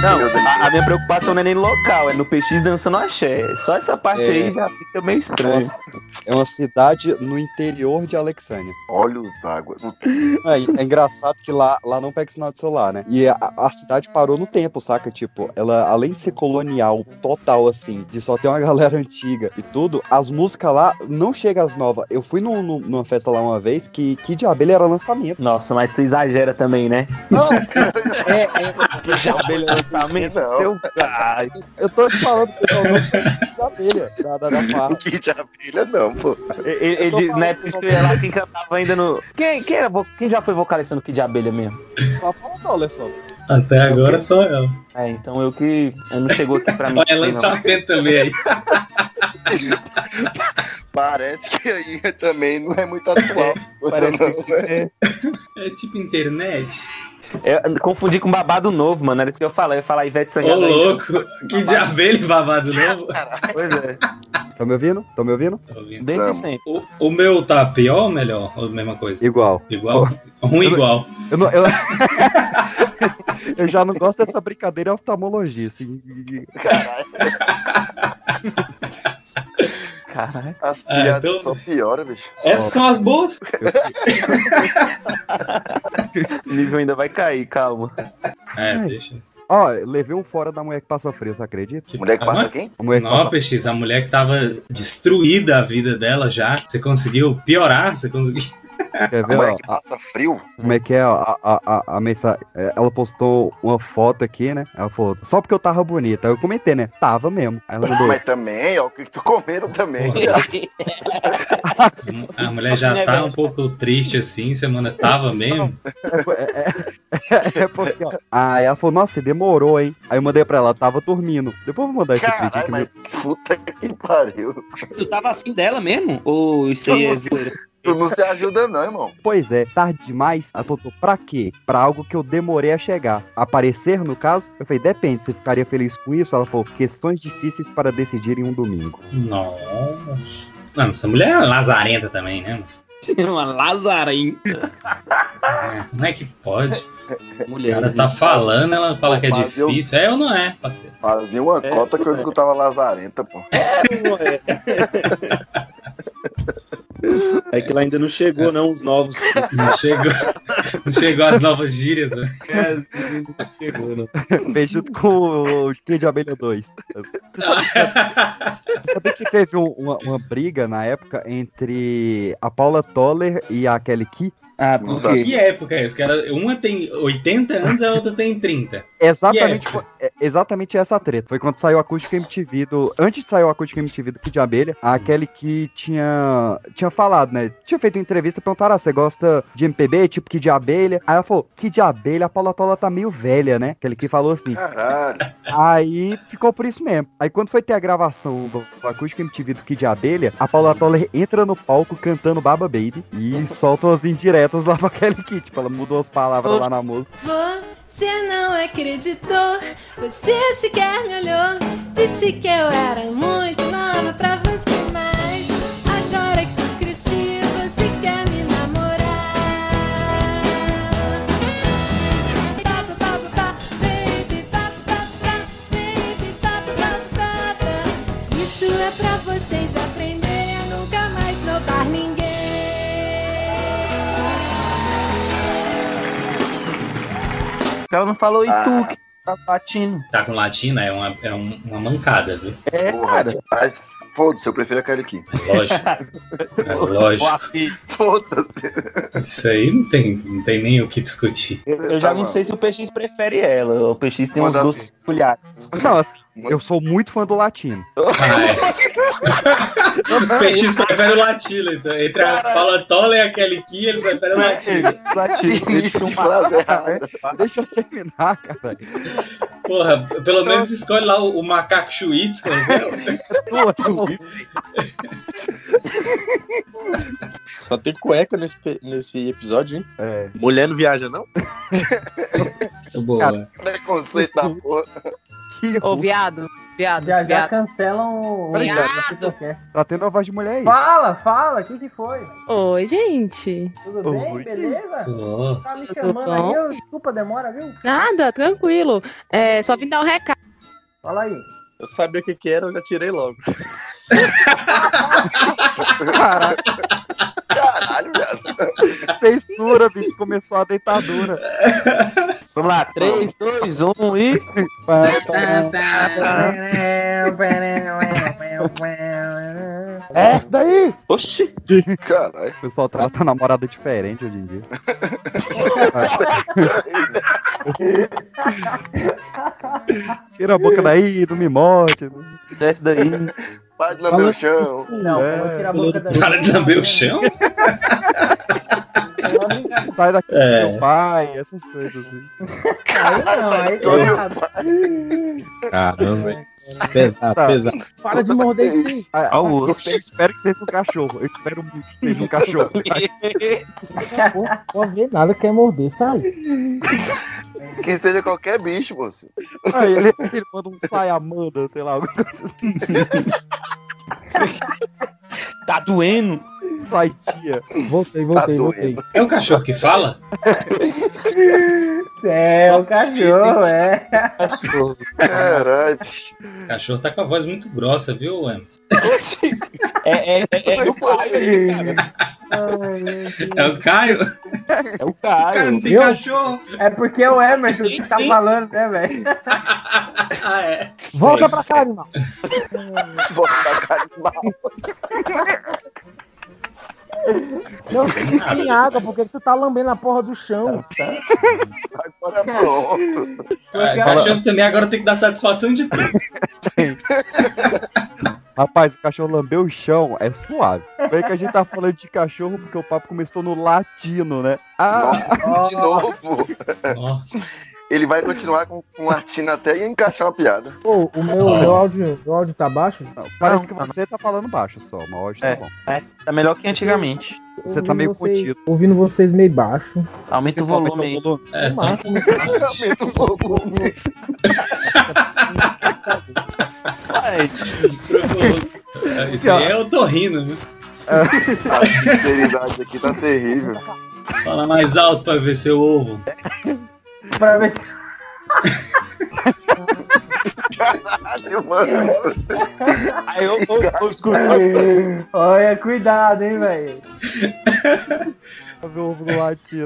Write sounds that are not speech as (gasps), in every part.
Não, a, a minha preocupação não é nem no local, é no PX dançando axé. Só essa parte É. aí já fica meio estranho. É uma cidade no interior de Alexânia. Olhos d'água. É, é engraçado que lá, lá não pega sinal de celular, né? E a, a cidade parou no tempo, saca? Tipo, ela, além de ser colonial total, assim, de só ter uma (laughs) galera antiga e tudo, as músicas lá não chegam às novas. Eu fui num- num- numa festa lá uma vez que Kid Abelha era lançamento. Nossa, mas tu exagera também, né? Não, é, é, (laughs) Que de Não. Seu... Ai, eu tô te falando, pessoal, não Kid Abelha, da, da, da farra. Que de abelha não, pô. ele ele diz, né? pessoal. Porque lá quem cantava ainda no. Quem, quem, era, quem já foi vocalista no Kid de Abelha mesmo? Só fala não, Alessandro. Até agora só eu. É, então eu que. Eu não chegou aqui pra (laughs) mim. Olha, não. lançamento também aí. (laughs) Parece que aí também não é muito atual. (laughs) Parece não, que é, É tipo internet. Eu confundi com babado novo, mano. Era isso que eu falei. Eu ia falar Ivete Ô, Sangalo. aí. louco. Que de abelha babado novo. (laughs) Pois é. Tá me ouvindo? Tá me ouvindo? Tô ouvindo. Desde sempre. O, o meu tá pior ou melhor? Ou a mesma coisa? Igual. Igual? (laughs) Um igual. Eu, não, eu... (laughs) eu já não gosto dessa brincadeira oftalmologia. Assim. Caralho, Caralho. as Ah, piadas então- só pioram, bicho. Essas são as boas. (laughs) O nível ainda vai cair, calma. É, Ai. deixa. Ó, levei um fora da mulher que passa frio, você acredita? Mulher que passa quem? A mulher que Não, passa PX, a mulher que tava destruída a vida dela já. Você conseguiu piorar? Você conseguiu. Quer ver, mulher ó, que passa frio? como é que é ó, a, a, a, mensagem? é, Ela postou uma foto aqui, né? Ela falou, só porque eu tava bonita. Aí eu comentei, né? Tava mesmo. Aí ela mandou, Mas também, ó, o que tu comendo também. A mulher já tá um pouco triste assim, semana tava mesmo. é, é, é porque, ó. Aí ela falou, nossa, demorou, hein? Aí eu mandei pra ela, tava dormindo. Depois eu vou mandar esse vídeo Caralho, aqui. mas puta que pariu. Tu tava afim dela mesmo? Ou isso aí é (laughs) zoeira? Tu não se ajuda não, irmão. Pois é, tarde demais. Ela falou, pra quê? Pra algo que eu demorei a chegar. Aparecer, no caso? Eu falei, depende, você ficaria feliz com isso? Ela falou, questões difíceis para decidir em um domingo. Nossa. Não, essa mulher é lazarenta também, né? (laughs) Uma lazarinha. É, como é que pode? O Mulher. cara tá falando, ela fala que é difícil. É ou não é, parceiro? Fazia uma É, cota que eu é. escutava lazarenta, pô. É (laughs) (laughs) que ela ainda não chegou, não, os novos. Não chegou, não chegou as novas gírias, né? É, não chegou, não. Fez junto com o Kid de Abelha 2. Sabia que teve um- uma, uma briga na época entre a Paula Toller e a Kelly Key? Ah, Não por sabe. quê? Que época é essa? Que era- uma tem 80 anos, a outra tem 30. (laughs) Exatamente, é- exatamente essa treta. Foi quando saiu a acústica MTV do. Antes de sair o acústica MTV do Kid de Abelha, a Kelly que tinha. tinha falado, né? Tinha feito uma entrevista e perguntaram: ah, você gosta de MPB, tipo Kid de Abelha? Aí ela falou: Kid de Abelha, a Paula Toller tá meio velha, né? Kelly que falou assim. Caralho. Aí ficou por isso mesmo. Aí quando foi ter a gravação do do acústica MTV do Kid de Abelha, a Paula Toller entra no palco cantando Baba Baby e solta umas indiretas lá pra Kelly Key. Tipo, ela mudou as palavras lá na música. Você não acreditou, você sequer me olhou. Disse que eu era muito nova pra você, Ela não falou e Ah. tu que tá latindo. Tá com latina, é uma, é um- uma mancada, viu? É, Porra, cara. mas foda-se, eu prefiro aquele aqui. É lógico. (laughs) É lógico. Filho. Foda-se. Isso aí não tem, não tem nem o que discutir. Eu, eu já Tá não sei se o PX prefere ela. O PX tem uns gostos peculiares. Não, assim, eu sou muito fã do latino. (laughs) Ah, é. (laughs) O PX prefere o latino, então. Entre a Paula Tola e a Kelly Key, ele prefere o latino. Latino. (laughs) Início de frase errada. Deixa eu terminar, cara. Porra, pelo menos escolhe lá o, o macaco Schwitz, como é? Tua. Só tem cueca nesse, nesse episódio, hein? É, Mulher não viaja, não? Boa. Preconceito da porra. Que Ô, viado, Viado, Já já viado. cancelam o. O- o Peoplecast. Tá tendo a voz de mulher aí. Fala, fala, o que que foi? Oi, gente. Tudo bem? Oi. Beleza? Ó, Tá me chamando aí, eu, desculpa a demora, viu? Nada, tranquilo. É, só vim dar um recado. Fala aí. Eu sabia o que que era, eu já tirei logo. (laughs) Caraca, Caralho, viado. censura, bicho. Começou a deitadura. Vamos lá, 3, 2, 1 e. É essa daí? Oxi! Caralho. O pessoal trata a namorada diferente hoje em dia. (laughs) Tira a boca daí, não me mote. Desce daí. Para de lamber o chão. Não, É. vou tirar a boca daí. Para de lamber o chão? É. (laughs) Sai daqui do É. meu pai, essas coisas assim. Aí não, aí tá errado. Caramba, hein? (laughs) Pesado, Tá. pesado. Para de morder esse. Ah, Ó o eu espero- que seja um cachorro. Eu espero muito que seja um cachorro. (laughs) Não ver nada quer morder, sai. Que seja qualquer bicho, moço. Aí ele, (laughs) ele manda um sai Amanda, sei lá, alguma coisa Tá doendo? Sai tia. Voltei, Tá doendo. É um cachorro que fala? (laughs) É, o cachorro, é. Caralho. O cachorro tá com a voz muito grossa, viu, Emerson? É, é, é, é o Caio aí, cara. É o Caio? É o Cara, Caio. não tem Eu? cachorro. É porque é o Emerson Sim, que tá sim. falando, né, velho? (laughs) Ah, é. Volta pra cá, animal. Bota na cara de mal. (laughs) Não tem água, porque tu tá lambendo a porra do chão. Agora pronto. Ah, O cachorro também agora tem que dar satisfação de tudo. (laughs) Rapaz, o cachorro lambeu o chão, é suave. Vem que a gente tá falando de cachorro porque o papo começou no latino, né? Ah, De novo. Nossa. Ele vai continuar com, com latino até encaixar uma piada. Pô, o meu, meu áudio, meu áudio tá baixo? parece Não, que não. você tá falando baixo só, mas hoje É. tá bom. Tá melhor que antigamente. Você tá meio vocês, contido. Ouvindo vocês meio baixo. Aumenta o volume aí. É. Máximo. Aumenta um pouco. Ai, É, Isso aí é o torrino, viu? A sinceridade aqui tá terrível. Fala mais alto pra ver seu ovo. (laughs) pra ver se. Caralho, mano. Aí eu, eu, eu escuto. Olha, cuidado, hein, velho.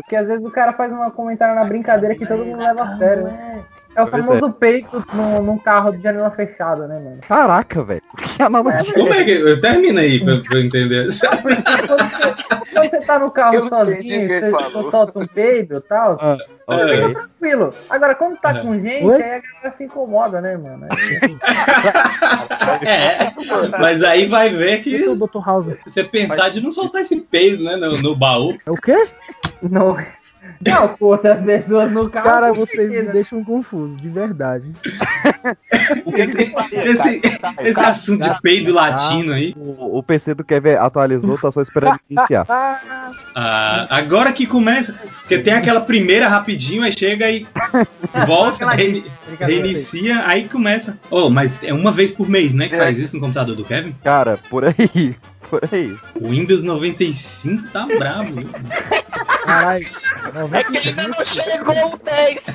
Porque às vezes o cara faz um comentário na brincadeira que todo mundo leva a sério, né? É o Pois famoso peito num, num carro de janela fechada, né, mano? Caraca, velho. (laughs) Que analogia. Como é que. Termina aí pra, pra eu entender. Quando (laughs) você, quando você tá no carro Eu sozinho, você, você solta um peido e tal, Ok. tranquilo. Agora, quando tá É. com gente, Oi? aí a galera se incomoda, né, mano? É, mas aí vai ver que o Dr. House. você pensar de não soltar esse peido, né, no, no baú. É o quê? Não. Não, com outras pessoas no carro. Cara, vocês me deixam confuso, de verdade. (laughs) Esse, esse, esse assunto de peido latino aí. O, o PC do Kevin atualizou, tá só esperando iniciar. (laughs) ah, agora que começa. Porque tem aquela primeira rapidinho, aí chega e volta, Brincadeira, reinicia, aí começa. Oh, mas é uma vez por mês, né? Que faz isso no computador do Kevin? Cara, por aí. Por aí. O Windows 95 tá brabo, viu? Caralho. É que ainda não chegou o 10.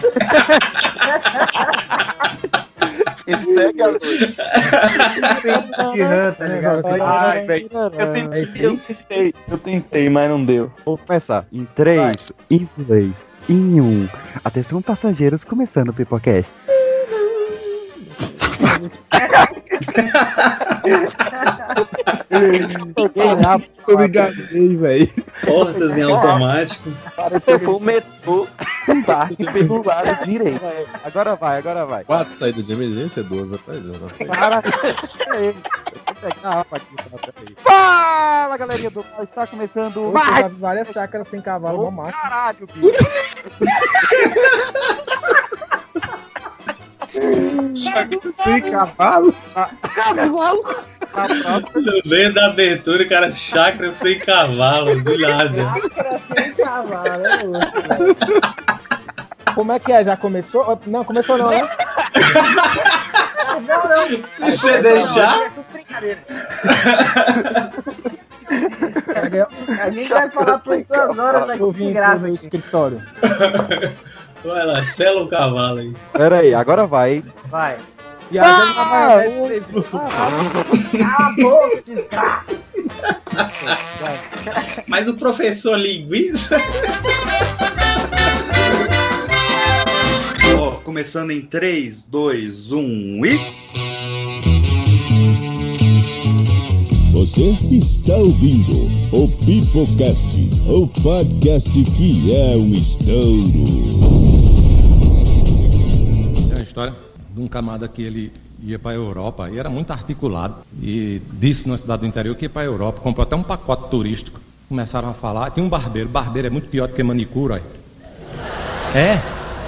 E segue a noite. tá? Ai, velho. Eu tentei, eu tentei, eu tentei, mas não deu. Vou começar. Em 3, em 2, em 1. Atenção, passageiros, começando o Pipocast. Eu me engasguei, velho. Portas em automático. Pareceu foi o metrô embaixo pelo lado direito. Agora vai, agora vai. Quatro saídas de emergência, duas atrás. Para. Aqui, (laughs) tá? Fala, galerinha do mal. Está começando mais. várias chácaras sem cavalo. Caralho, bicho. (laughs) Sem cavalo? No meio da abertura, cara chácara sem cavalo, do nada. Chácara sem cavalo, é louco. Como é que é? Já começou? Não, começou não, né? Não, não. Se você deixar. É. A gente vai falar por duas horas aqui graça. meu escritório. Vai lá, sela o cavalo aí. Pera aí, agora vai. Vai. E a gente vai ver Cala a boca, desgraça. Mas o professor linguiça. Ó, começando em 3, 2, 1 e. Você está ouvindo o Pipocast, o podcast que é um estouro. História de um camarada que ele ia para a Europa e era muito articulado. E disse na cidade do interior que ia para a Europa, comprou até um pacote turístico. Começaram a falar, tinha um barbeiro, barbeiro é muito pior do que manicure. aí. É,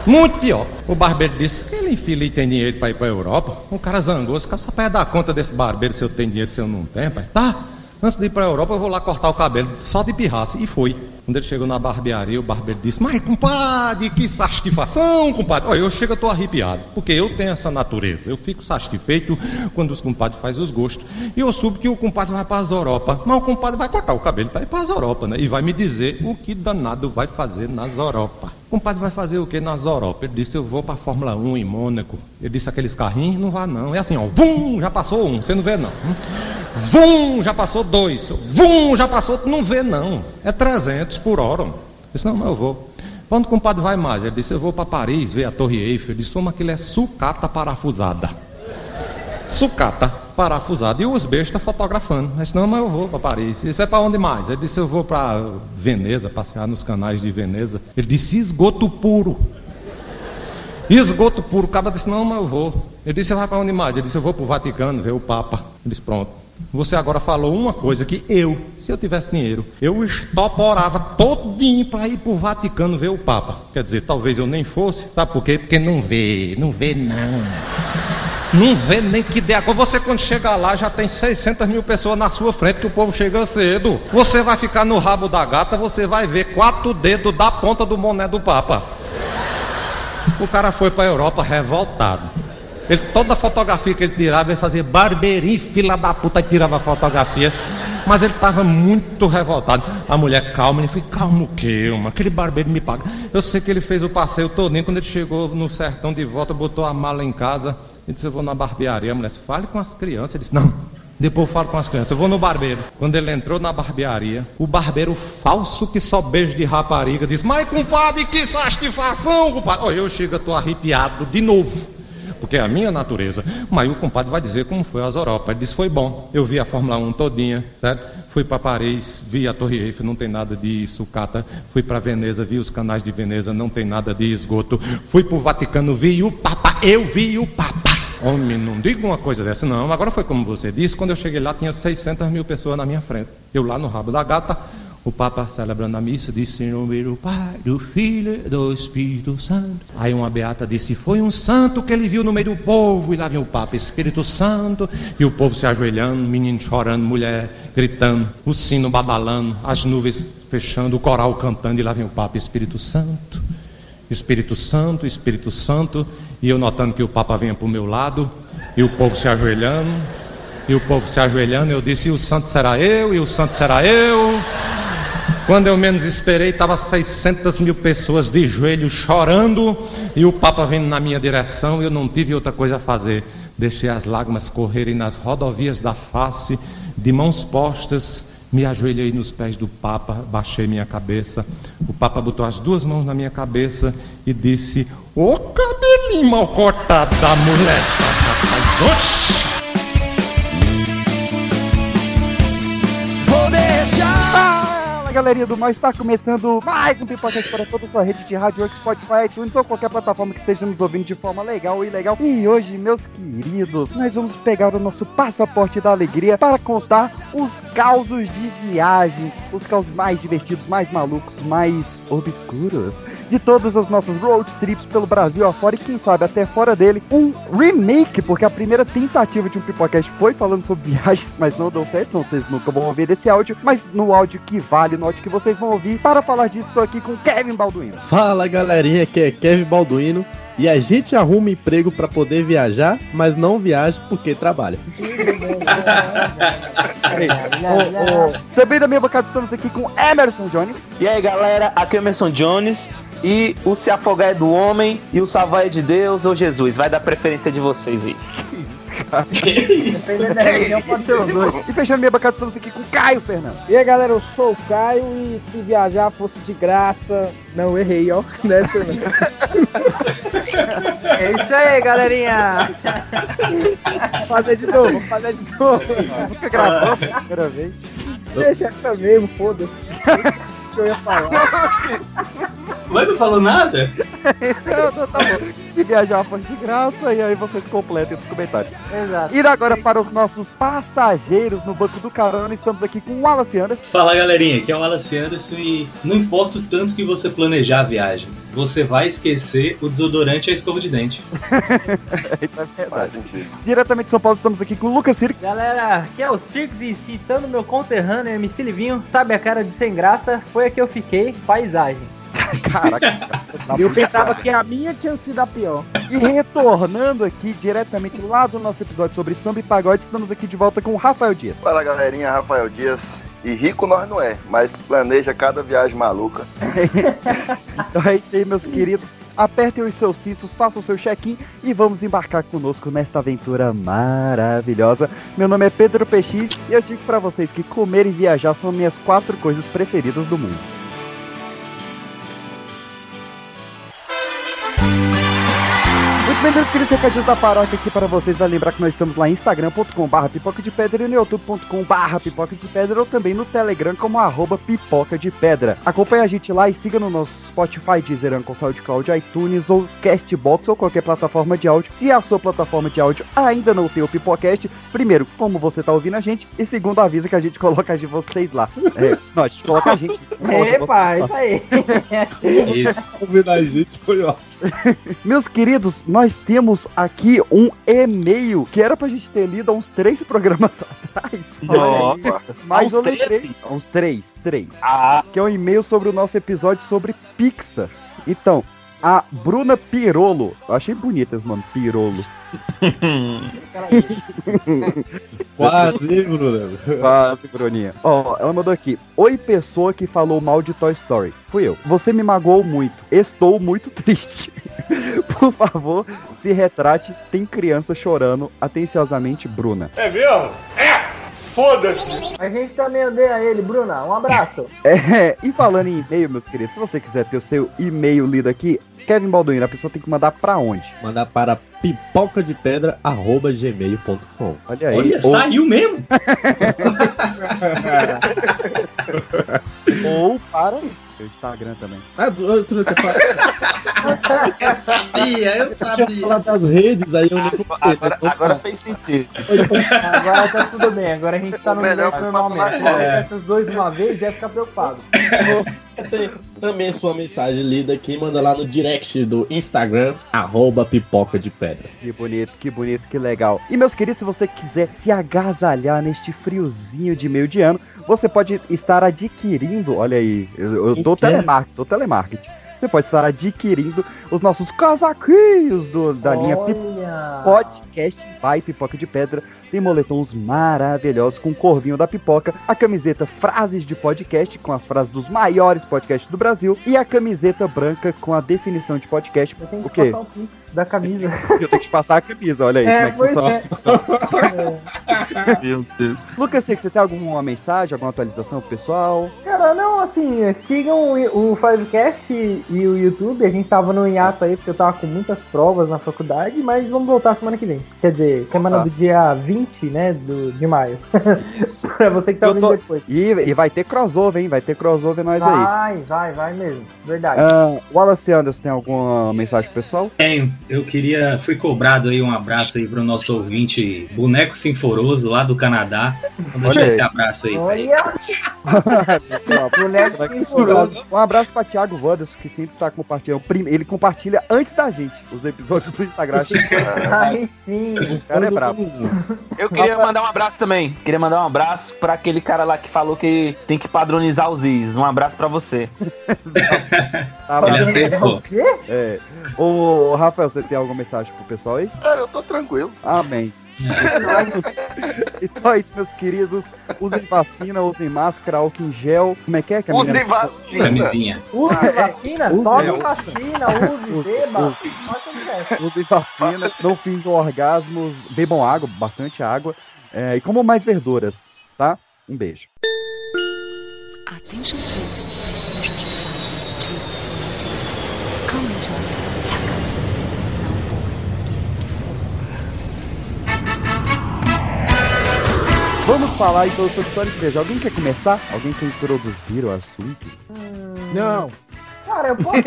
muito pior. O barbeiro disse ele infeliz tem dinheiro para ir para a Europa. O cara zangou, se só para dar conta desse barbeiro se eu tenho dinheiro, se eu não tenho, pai. Tá, antes de ir para a Europa eu vou lá cortar o cabelo, só de pirraça. E foi. Quando ele chegou na barbearia, o barbeiro disse: Mas, compadre, que satisfação, compadre. Olha, eu chego, eu tô arrepiado, porque eu tenho essa natureza. Eu fico satisfeito quando os compadres fazem os gostos. E eu soube que o compadre vai para as Europa. Mas o compadre vai cortar o cabelo para ir para as Europa, né? E vai me dizer o que danado vai fazer nas Europa. Compadre vai fazer o que nas Europa? Ele disse: Eu vou para a Fórmula 1 em Mônaco. Ele disse: Aqueles carrinhos, não vá não. É assim, ó, vum, já passou um, você não vê não. Vum, já passou dois. Vum, já passou, não vê não. É 300 por hora. Eu disse, não, mas eu vou. Onde o compadre vai mais? Ele disse, eu vou para Paris ver a Torre Eiffel. Ele disse, como aquilo é sucata parafusada. Sucata parafusada. E os bestas fotografando. Eu disse, não, mas eu vou para Paris. Disse, vai para onde mais? Ele disse, eu vou para Veneza, passear nos canais de Veneza. Ele disse, esgoto puro. Esgoto puro. O cara disse, não, mas eu vou. Ele disse, vai para onde mais? Ele disse, eu vou para o Vaticano ver o Papa. Ele disse, pronto. Você agora falou uma coisa que eu, se eu tivesse dinheiro, eu estoporava todinho para ir para o Vaticano ver o Papa. Quer dizer, talvez eu nem fosse, sabe por quê? Porque não vê, não vê não. Não vê nem que der. Quando Você quando chegar lá já tem 600 mil pessoas na sua frente que o povo chega cedo. Você vai ficar no rabo da gata, você vai ver quatro dedos da ponta do boné do Papa. O cara foi para a Europa revoltado. Ele, toda fotografia que ele tirava, ele fazia barbeirinho, fila da puta, tirava a fotografia. Mas ele estava muito revoltado. A mulher, calma, ele foi, calma o quê, mano? Aquele barbeiro me paga. Eu sei que ele fez o passeio todinho, quando ele chegou no sertão de volta, botou a mala em casa, ele disse, eu vou na barbearia. A mulher disse, fale com as crianças. Ele disse, não, depois eu falo com as crianças, eu vou no barbeiro. Quando ele entrou na barbearia, o barbeiro falso que só beijo de rapariga disse, mas compadre, que satisfação, compadre. Olha, eu chego, tô arrepiado de novo porque é a minha natureza. Mas o compadre vai dizer como foi as Europa. Ele disse: foi bom. Eu vi a Fórmula 1 todinha, certo? Fui para Paris, vi a Torre Eiffel, não tem nada de sucata. Fui para Veneza, vi os canais de Veneza, não tem nada de esgoto. Fui para o Vaticano, vi o Papa. Eu vi o Papa. Homem, não diga uma coisa dessa, não. Agora foi como você disse: quando eu cheguei lá, tinha 600 mil pessoas na minha frente. Eu lá no rabo da gata. O Papa celebrando a missa disse em nome do Pai, do Filho do Espírito Santo. Aí uma beata disse: Foi um santo que ele viu no meio do povo. E lá vem o Papa, Espírito Santo. E o povo se ajoelhando, menino chorando, mulher gritando, o sino badalando, as nuvens fechando, o coral cantando. E lá vem o Papa, Espírito Santo. Espírito Santo, Espírito Santo. E eu notando que o Papa vinha para o meu lado. E o povo se ajoelhando. E o povo se ajoelhando. Eu disse: E o santo será eu, e o santo será eu. Quando eu menos esperei, estava 600 mil pessoas de joelhos chorando e o Papa vindo na minha direção. Eu não tive outra coisa a fazer. Deixei as lágrimas correrem nas rodovias da face, de mãos postas, me ajoelhei nos pés do Papa, baixei minha cabeça. O Papa botou as duas mãos na minha cabeça e disse: Ô cabelinho mal cortado da mulher. Oxi! Fala galerinha do mal, está começando mais um Pipocast para toda a sua rede de rádio, Spotify, iTunes ou qualquer plataforma que esteja nos ouvindo de forma legal ou ilegal. E hoje, meus queridos, nós vamos pegar o nosso passaporte da alegria para contar os causos de viagem, os causos mais divertidos, mais malucos, mais obscuros de todas as nossas road trips pelo Brasil afora e quem sabe até fora dele. Um remake, porque a primeira tentativa de um Pipocast foi falando sobre (laughs) viagens, mas não deu certo, então vocês nunca vão ouvir esse áudio, mas no áudio que vale, no áudio que vocês vão ouvir. Para falar disso, estou aqui com Kevin Balduino. Fala galerinha, aqui é Kevin Balduino. E a gente arruma emprego pra poder viajar, mas não viaja porque trabalha. Também da minha bancada estamos aqui com Emerson Jones. E aí, galera, aqui é o Emerson Jones. E o se afogar é do homem e o salvar é de Deus ou Jesus. Vai dar preferência de vocês aí. (laughs) Dependendo da região, pode ser os dois. E fechando minha bancada estamos aqui com Caio Fernando. E aí, galera, eu sou o Caio e se viajar fosse de graça. Não, errei, ó. Né? É isso aí, galerinha. Vou fazer de novo, vou fazer de novo. Nunca gravou primeira vez. Deixa essa mesmo, foda-se. Que eu ia falar? (laughs) Mas não falou nada? Não, tá bom. Se viajar fosse de graça, e aí vocês completem nos comentários. Exato. E agora para os nossos passageiros no banco do carona, estamos aqui com o Wallace Anderson. Fala galerinha, aqui é o Wallace Anderson e não importa o tanto que você planejar a viagem, você vai esquecer o desodorante e a escova de dente. (laughs) É verdade. Diretamente de São Paulo, estamos aqui com o Lucas Circo. Galera, aqui é o Circus e citando meu conterrâneo MC Livinho, sabe a cara de sem graça? Foi a que eu fiquei, paisagem. (laughs) Caraca. (laughs) Eu pensava que a minha tinha sido a pior. E retornando aqui diretamente lá do nosso episódio sobre samba e pagode, estamos aqui de volta com o Rafael Dias. Fala galerinha, Rafael Dias. E rico nós não é, mas planeja cada viagem maluca. (laughs) Então é isso aí, meus queridos. Apertem os seus cintos, façam o seu check-in e vamos embarcar conosco nesta aventura maravilhosa. Meu nome é Pedro PX e eu digo pra vocês que comer e viajar são minhas quatro coisas preferidas do mundo. Meus queridos recadinhos da paróquia aqui para vocês. Vai lembrar que nós estamos lá em instagram.com.br pipoca de pedra e no youtube.com.br pipoca de pedra ou também no telegram como arroba pipoca de pedra. Acompanhe a gente lá e siga no nosso Spotify, Deezer, Anchor, SoundCloud, iTunes ou Castbox ou qualquer plataforma de áudio. Se a sua plataforma de áudio ainda não tem o Pipocast, primeiro, como você tá ouvindo a gente e segundo, avisa que a gente coloca de vocês lá. É, não, a gente coloca a gente. Epa, isso aí. Isso. (laughs) Convidar a gente foi ótimo. Meus queridos, nós temos aqui um e-mail que era pra gente ter lido há uns três (laughs) programas atrás. Nossa. Mas eu uns três? lembrei. Uns três, três. Ah, Que é um e-mail sobre o nosso episódio sobre Pixar. Então, a Bruna Pirolo. Eu achei bonito esse nome, Pirolo. (laughs) Quase, Bruno. Quase, Bruninha. Ó, ela mandou aqui. Oi, pessoa que falou mal de Toy Story. Fui eu. Você me magoou muito. Estou muito (laughs) triste. Por favor, se retrate. Tem criança chorando. Atenciosamente, Bruna. É mesmo? É! Foda-se! A gente também odeia ele, Bruna. Um abraço. (laughs) É, e falando em e-mail, meus queridos, se você quiser ter o seu e-mail lido aqui, Kevin Balduino, a pessoa tem que mandar pra onde? Mandar para pipoca de pedra arroba gmail.com. Olha aí. Olha, ou, saiu mesmo? (laughs) ou para o Instagram também. Ah, tu, tu, tu, tu, Eu sabia, eu tinha falado das redes, aí eu não agora, agora fez sentido. Agora tá tudo bem, agora a gente tá no Melhor normalmente. é. essas dois de uma vez, deve ficar preocupado. Também sua mensagem lida aqui, manda lá no direct do Instagram, arroba pipoca de pedra. Que bonito, que bonito, que legal. E meus queridos, se você quiser se agasalhar neste friozinho de meio de ano, você pode estar adquirindo, olha aí, eu, eu tô O quê? telemarketing, tô telemarketing. Você pode estar adquirindo os nossos casaquinhos do, da linha Olha. Podcast by Pipoca de Pedra. Tem moletons maravilhosos com o corvinho da pipoca, a camiseta Frases de Podcast com as frases dos maiores podcasts do Brasil e a camiseta branca com a definição de podcast. Eu tenho O que quê? passar o pix da camisa. (laughs) Eu tenho que te passar a camisa, olha aí É, como é que funciona. é. (laughs) Meu Deus. Lucas, sei que você tem alguma mensagem, alguma atualização pro pessoal? Cara, não, assim, sigam o o Fivecast e e o YouTube. A gente tava no hiato aí, porque eu tava com muitas provas na faculdade, mas vamos voltar semana que vem. Quer dizer, semana Tá. do dia 20, né, do, de maio. (laughs) pra você que tá Eu ouvindo tô- depois. E, e vai ter crossover, hein? Vai ter crossover nós aí. Vai, vai, vai mesmo. Verdade. Ah, Wallace Anderson, tem alguma mensagem pro pessoal? Tenho, eu queria, fui cobrado aí um abraço aí pro nosso ouvinte Boneco Sinforoso lá do Canadá. Vou deixar esse abraço aí. Olha, (laughs) (laughs) Censurou. Um abraço pra Thiago Vandas, que sempre tá compartilhando. Ele compartilha antes da gente os episódios do Instagram. (laughs) Aí sim. O cara é brabo. Eu queria mandar um abraço também. Queria mandar um abraço pra aquele cara lá que falou que tem que padronizar os is. Um abraço pra você. (laughs) Tá, Ele acertou. O quê? É. Ô, Rafael, você tem alguma mensagem pro pessoal aí? Cara, eu tô tranquilo. Amém. Então é isso, meus queridos. Usem vacina, usem máscara, álcool em gel. Como é que é? que a Usem vacina. Camisinha. Use vacina, Use, tome use. vacina, use, Use, beba. Usem vacina, não finjam orgasmos, bebam água, bastante água. é, e comam mais verduras, tá? Um beijo. Please, Vamos falar então sobre história de igreja. Alguém quer começar? Alguém quer introduzir o assunto? Não. Cara, eu posso. (laughs)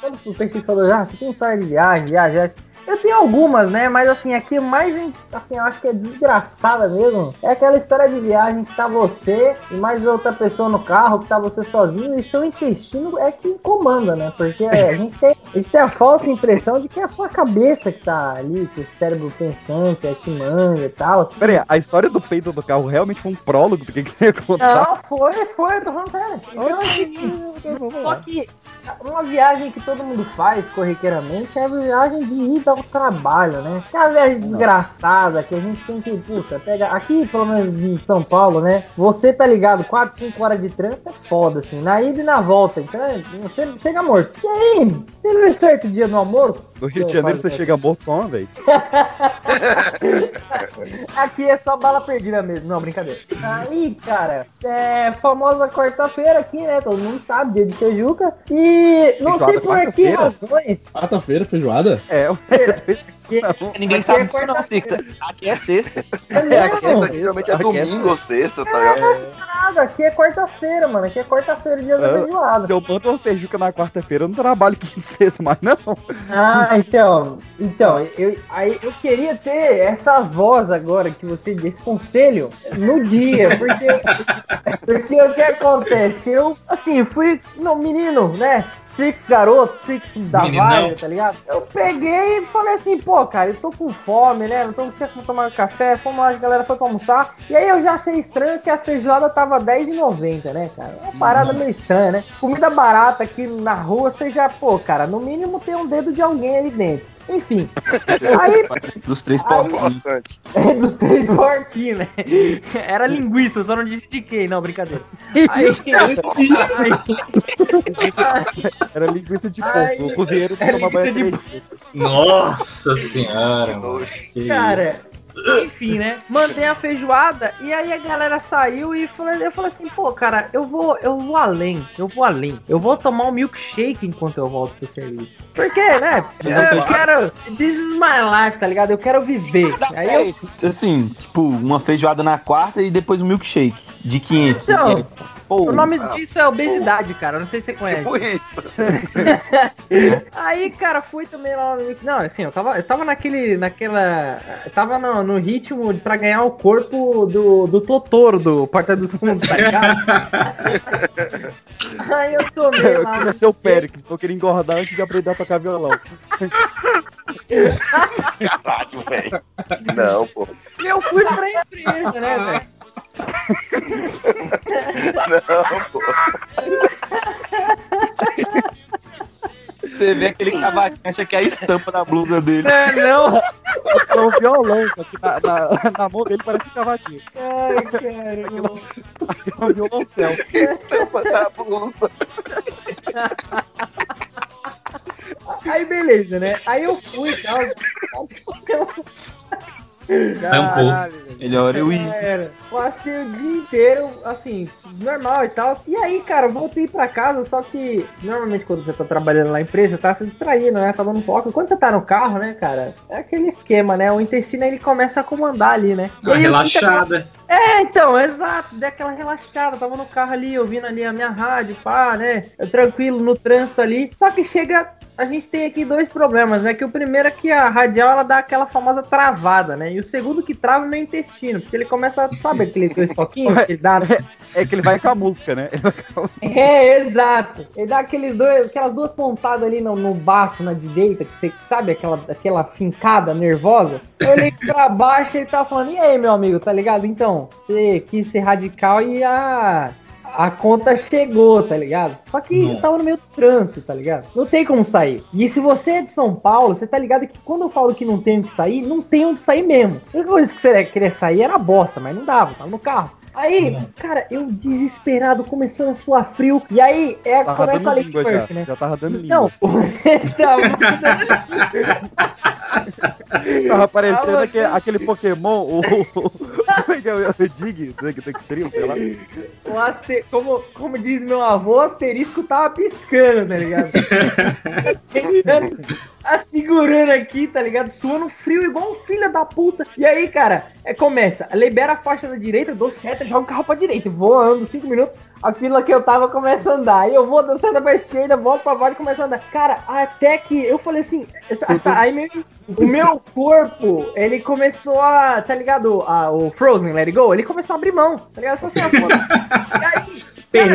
Quando o Peixe falou, ah, você tem história de viagem, viagem. Eu tenho algumas, né? Mas assim, aqui mais, assim, eu acho que é desgraçada mesmo. É aquela história de viagem que tá você e mais outra pessoa no carro, que tá você sozinho, e seu intestino é que comanda, né? Porque a (laughs) gente tem, a gente tem a falsa impressão de que é a sua cabeça que tá ali, que o cérebro pensante é que manda e tal. Pera aí, a história do peito do carro realmente foi um prólogo do que, que você ia contar? Não, foi, foi, eu tô falando sério. (laughs) Então, assim, só que uma viagem que todo mundo faz corriqueiramente é a viagem de ida ao trabalho, né? É uma viagem desgraçada que a gente tem que, puta, pega. Aqui, pelo menos em São Paulo, né? Você tá ligado, 4, 5 horas de trânsito é foda, assim, na ida e na volta. Então, é, você chega morto. E aí, você não certo dia no almoço? No Rio de Janeiro você chega morto só uma vez. Aqui é só bala perdida mesmo, não, brincadeira. Aí, cara, é famosa quarta-feira aqui, né? Todo mundo sabe, dia de Tejuca. E não Feijoada sei por que razões. Quarta-feira, feijoada? É, (laughs) Ninguém Aqui sabe é disso não, Sixta. Aqui é sexta. É mesmo? Sexta, geralmente é domingo ou sexta, tá ligado? Nada, aqui é quarta-feira, mano. Aqui é quarta-feira, dia da feijoada. Se eu mando uma feijuca na quarta-feira, eu não trabalho quinta e sexta mais, não. Ah, então. Então, eu, aí eu queria ter essa voz agora que você desse conselho no dia, porque, (laughs) porque o que acontece? Eu, assim, fui no menino, né? Six garoto, Six da Meninão. Vaia, tá ligado? Eu peguei e falei assim, pô, cara, eu tô com fome, né? Não tô tinha como tomar café, fomos lá, a galera foi pra almoçar. E aí eu já achei estranho que a feijoada tava R$10,90, né, cara? É uma parada meio estranha, né? Comida barata aqui na rua, você já, pô, cara, no mínimo tem um dedo de alguém ali dentro. Enfim. (laughs) Aí, Dos três Aí- porquinhos. é dos três porquinhos, né? (laughs) Era linguiça, eu só não disse de quem, não, brincadeira. Aí, (laughs) Era linguiça de porco. O cozinheiro não é toma banho vezes. Nossa senhora, mano. Cara, enfim, né? Mandei a feijoada e aí a galera saiu e falei, eu falei assim, pô, cara, eu vou, eu vou além, eu vou além. Eu vou tomar um milkshake enquanto eu volto pro serviço. Por quê, né? (laughs) Eu quero. This is my life, tá ligado? Eu quero viver. Aí eu Assim, tipo, uma feijoada na quarta e depois um milkshake de 500. Então, Pô, O nome disso é obesidade, cara. Não sei se você conhece. Tipo isso. (laughs) Aí, cara, fui também lá no. Não, assim, eu tava, eu tava naquele. naquela. Eu tava no, no ritmo pra ganhar o corpo do, do Totoro, do Porta dos Fundos, tá ligado? (laughs) Aí eu tomei Eu lá. queria ser o Péricles, porque eu queria engordar antes de aprender a tocar violão. (laughs) Caralho, velho. Não, pô. Eu fui pra empresa, né, velho? Não, pô. Você vê aquele cavaquinho, acha que é a estampa da blusa dele. É, não. É um violão, só que na, na, na mão dele parece um cavaquinho. Ai, cara. (laughs) É um violoncel. Tampa da blusa. Aí beleza, né? Aí eu fui e tal. Tampou. Melhor eu ir. Era. Passei o dia inteiro, assim, normal e tal. E aí, cara, eu voltei pra casa, só que normalmente quando você tá trabalhando na empresa, tá se distraindo, né? Tá dando foco. E quando você tá no carro, né, cara, é aquele esquema, né? O intestino ele começa a comandar ali, né? E Uma relaxada. É, então, exato, dei aquela relaxada, tava no carro ali, ouvindo ali a minha rádio, pá, né? Eu tranquilo no trânsito ali. Só que chega a gente tem aqui dois problemas, né? Que o primeiro é que a radial ela dá aquela famosa travada, né? E o segundo que trava é o meu intestino, porque ele começa, sabe aqueles dois toquinhos (laughs) que ele dá? É que ele vai com a música, né? (laughs) É, exato. Ele dá aqueles dois, aquelas duas pontadas ali no, no baço, na direita, que você sabe, aquela, aquela fincada nervosa. Eu (laughs) olhei pra baixo e ele tava falando, e aí, meu amigo, tá ligado? Então, você quis ser radical e a. A conta chegou, tá ligado? Só que eu tava no meio do trânsito, tá ligado? Não tem como sair. E se você é de São Paulo, você tá ligado que quando eu falo que não tem onde sair, não tem onde sair mesmo. A única coisa que você queria sair era bosta, mas não dava, tava no carro. Aí, cara, eu desesperado, começando a suar frio. E aí, é, Tava começa a Lady língua já. Né? Já tava dando Então, (laughs) Tava parecendo Tava aquele, aquele Pokémon, o. Como é que é o (laughs) Dig, sei lá. o aste- como, como diz meu avô, o asterisco tava piscando, tá ligado? tá segurando aqui, tá ligado? Suando frio igual um filho da puta. E aí, cara, é, começa, libera a faixa da direita, dou seta, joga o carro pra direita, voando 5 minutos. A fila que eu tava começa a andar. Aí eu vou seta pra esquerda, volto pra baixo e começa a andar. Cara, até que eu falei assim, essa- essa- aí meu, o meu corpo, ele começou a, tá ligado? A, o Frozen, Let It Go, ele começou a abrir mão, tá ligado? Assim, ah, foda-se. E aí, cara,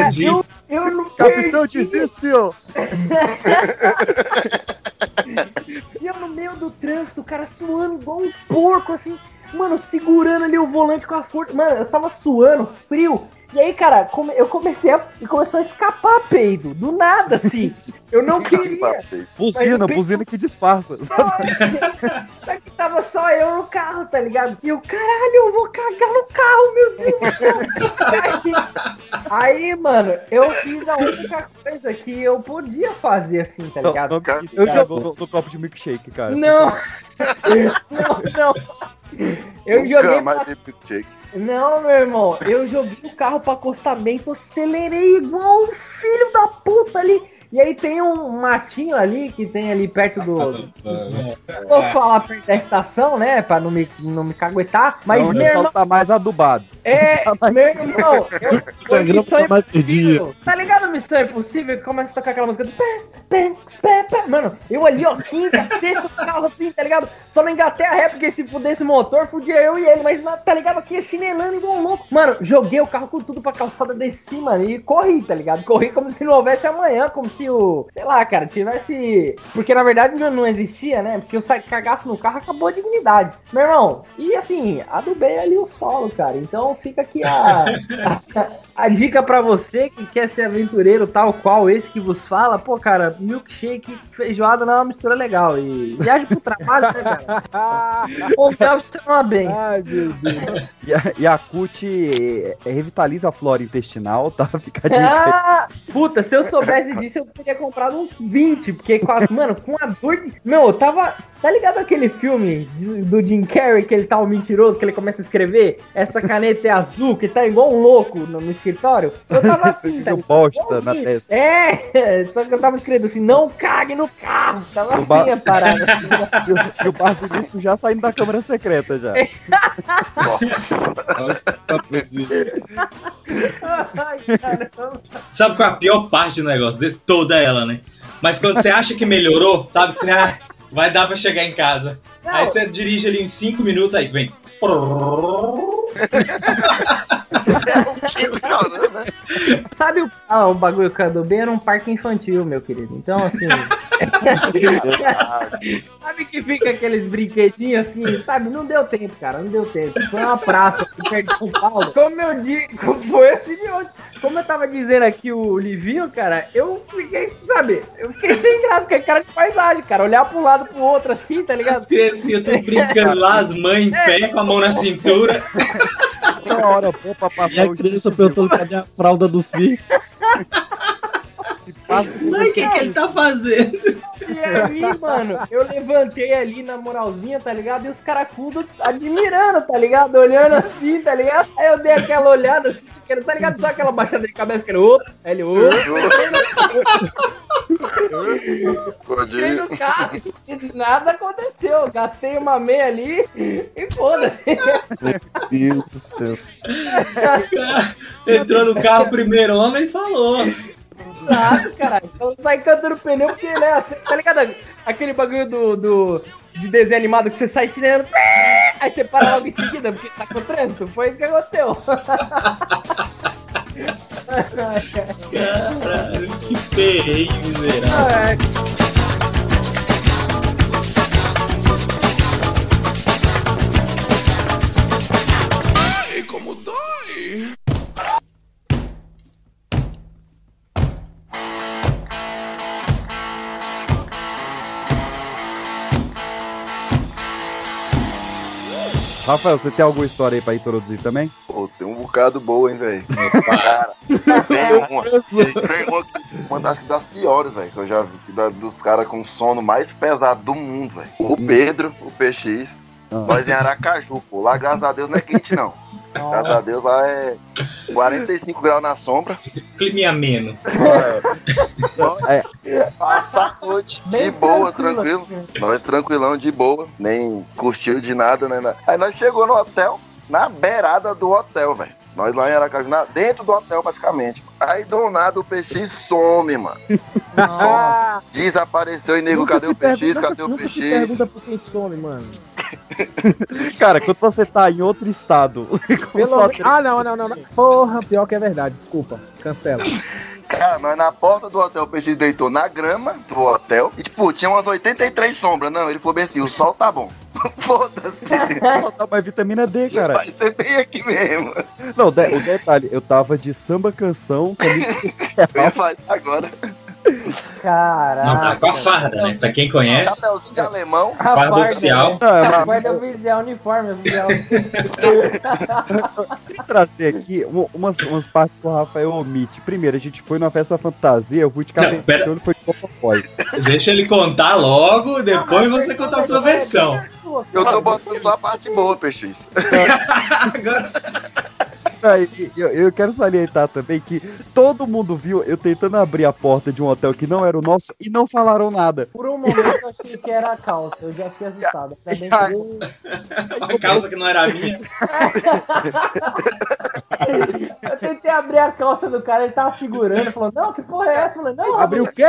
Perdi. eu, eu não Capitão perdi. desistiu! (laughs) E eu no meio do trânsito, o cara suando igual um porco, assim, mano, segurando ali o volante com a força. Mano, eu tava suando, frio. E aí, cara, come- eu comecei a. e começou a escapar peido, do nada, assim. Eu não queria. Buzina, eu buzina que disfarça. (laughs) Só que tava só eu no carro, tá ligado? E eu, caralho, eu vou cagar no carro, meu Deus do céu. Aí, aí, mano, eu fiz a única coisa que eu podia fazer, assim, tá ligado? Não, não, Eu eu jogo- no, no copo de milkshake, cara. Não! (laughs) não, não. Eu Nunca joguei mais pra... Não, meu irmão, eu joguei o carro pro acostamento, acelerei igual um filho da puta ali. E aí tem um matinho ali que tem ali perto do. do- Não vou falar perto da estação, né? Pra não me, não me caguetar. Mas, Onde meu o irmão. tá mais adubado. É, (laughs) meu irmão, eu, (laughs) Instagram Missão tá mais Impossível. Tá ligado Missão Impossível que começa a tocar aquela música do pé, pé, pé, pé. Mano, eu ali, ó, quinta, sexta, carro assim, tá ligado? Só não engatei a ré, porque se pudesse o motor, fudia eu e ele, mas tá ligado? Aqui chinelando igual um louco. Mano, joguei o carro com tudo pra calçada desci, mano, e corri, tá ligado? Corri como se não houvesse amanhã, como se o, sei lá, cara, tivesse. Porque na verdade não, não existia, né? Porque eu cagasse no carro, acabou a dignidade. Meu irmão, e assim, adubei ali o solo, cara. Então fica aqui a, (laughs) a, a dica pra você que quer ser aventureiro tal qual esse que vos fala. Pô, cara, milkshake, feijoada não é uma mistura legal. E viagem pro trabalho, né, cara? (laughs) Ou você uma bem. Ai, meu Deus. A, a CUT é, é, revitaliza a flora intestinal, tá? (laughs) Fica a dica. Ah, puta, se eu soubesse disso, eu teria comprado uns 20, porque, mano, com a dor de... Meu, eu tava... Tá ligado aquele filme de- do Jim Carrey, que ele tá um mentiroso, que ele começa a escrever? Essa caneta é azul, que tá igual um louco no, no escritório? Eu tava (laughs) assim, tá bosta na Igualzinho. testa. É, (laughs) só que eu tava escrevendo assim, não cague no carro. Tava O ba- assim a parada. (laughs) E o, o basilisco já saindo da câmara secreta já. Ai, caramba. Sabe qual é a pior parte do negócio desse? Toda ela, né? Mas quando você acha que melhorou, sabe que você ah, vai dar pra chegar em casa. Aí você dirige ali em 5 minutos, aí vem. Sabe o, ah, o bagulho que eu adubei era um parque infantil, meu querido. Então, assim. (laughs) sabe que fica aqueles brinquedinhos assim, sabe? Não deu tempo, cara, não deu tempo. Foi uma praça perto de São Paulo. Como eu digo, foi assim de hoje. Como eu tava dizendo aqui o Livinho, cara, eu fiquei, sabe? Eu fiquei sem graça, fiquei cara de paisagem, cara. Olhar um lado pro outro assim, tá ligado? As criancinhas tudo brincando lá, as mães em pé com a mão na cintura. Toda hora pô, pra E passar a criança perguntando cadê a fralda do circo. (laughs) Mãe, o que, que ele tá fazendo? E aí, mano, eu levantei ali na moralzinha, tá ligado? E os caracudos admirando, tá ligado? Olhando assim, tá ligado? Aí eu dei aquela olhada assim, tá ligado? Só aquela baixada de cabeça que ele, ô, ele, ô. Entrei no carro e nada aconteceu. Gastei uma meia ali e foda-se. Meu Deus do céu. (laughs) Entrou no carro primeiro homem e falou. Exato, caralho. Então sai cantando pneu porque, né? assim, Tá ligado? Aquele bagulho do, do, de desenho animado que você sai estirando. Aí você para logo em seguida porque tá com trânsito. Foi isso que aconteceu. Caralho, que perrengue miserável. Ai, Rafael, você tem alguma história aí pra introduzir também? Pô, tem um bocado boa, hein, velho. Cara, tem uma, tem uma, que- uma das, das piores, velho, que eu já vi, da- dos caras com sono mais pesado do mundo, velho. O Pedro, o PX, nós em Aracaju, pô. Lá, graças a Deus, não é quente, não. Graças a Deus, lá é 45 graus na sombra. Clima ameno. Passa a noite de boa, tranquilo. Nós tranquilão, de boa. Nem curtiu de nada, né? Aí nós chegou no hotel, na beirada do hotel, velho. Nós lá em Aracaju, dentro do hotel praticamente. Aí do nada o PX some, mano. Some. Desapareceu e nego, cadê o PX? Cadê o PX? pergunta por quem some, mano. Cara, quando você tá em outro estado, (laughs) Pelo Ah, não, não, não, não. Porra, pior que é verdade. Desculpa. Cancela. Cara, nós na porta do hotel, o PX deitou na grama do hotel. E, tipo, tinha umas 83 sombras. Não, ele falou bem assim: o sol tá bom. (laughs) Foda-se. Só tá mais vitamina D, cara. Vai ser bem aqui mesmo. Não, de- o detalhe, eu tava de samba canção, camisa (laughs) Eu ia fazer agora. Caraca. Não, tá com a farda, né? Pra quem conhece, Chapeuzinho de alemão. A farda farda, oficial. Não, é uma- Guarda oficial, uniforme oficial. (laughs) Vou trazer aqui um- umas, umas partes que o Rafael omite. Primeiro, a gente foi numa festa fantasia, eu fui de cabelo pera. e foi de Popopói. Deixa ele contar logo, depois você contar a sua versão. Eu tô botando só a parte boa, PX. (laughs) Aí, eu, eu quero salientar também que todo mundo viu eu tentando abrir a porta de um hotel que não era o nosso e não falaram nada. Por um momento eu achei que era a calça. Eu já fiquei assustado. (laughs) Eu- A calça que não era minha. (laughs) Eu tentei abrir a calça do cara, ele tava segurando, falou, não, que porra é essa? Eu falei, não, Abriu o quê?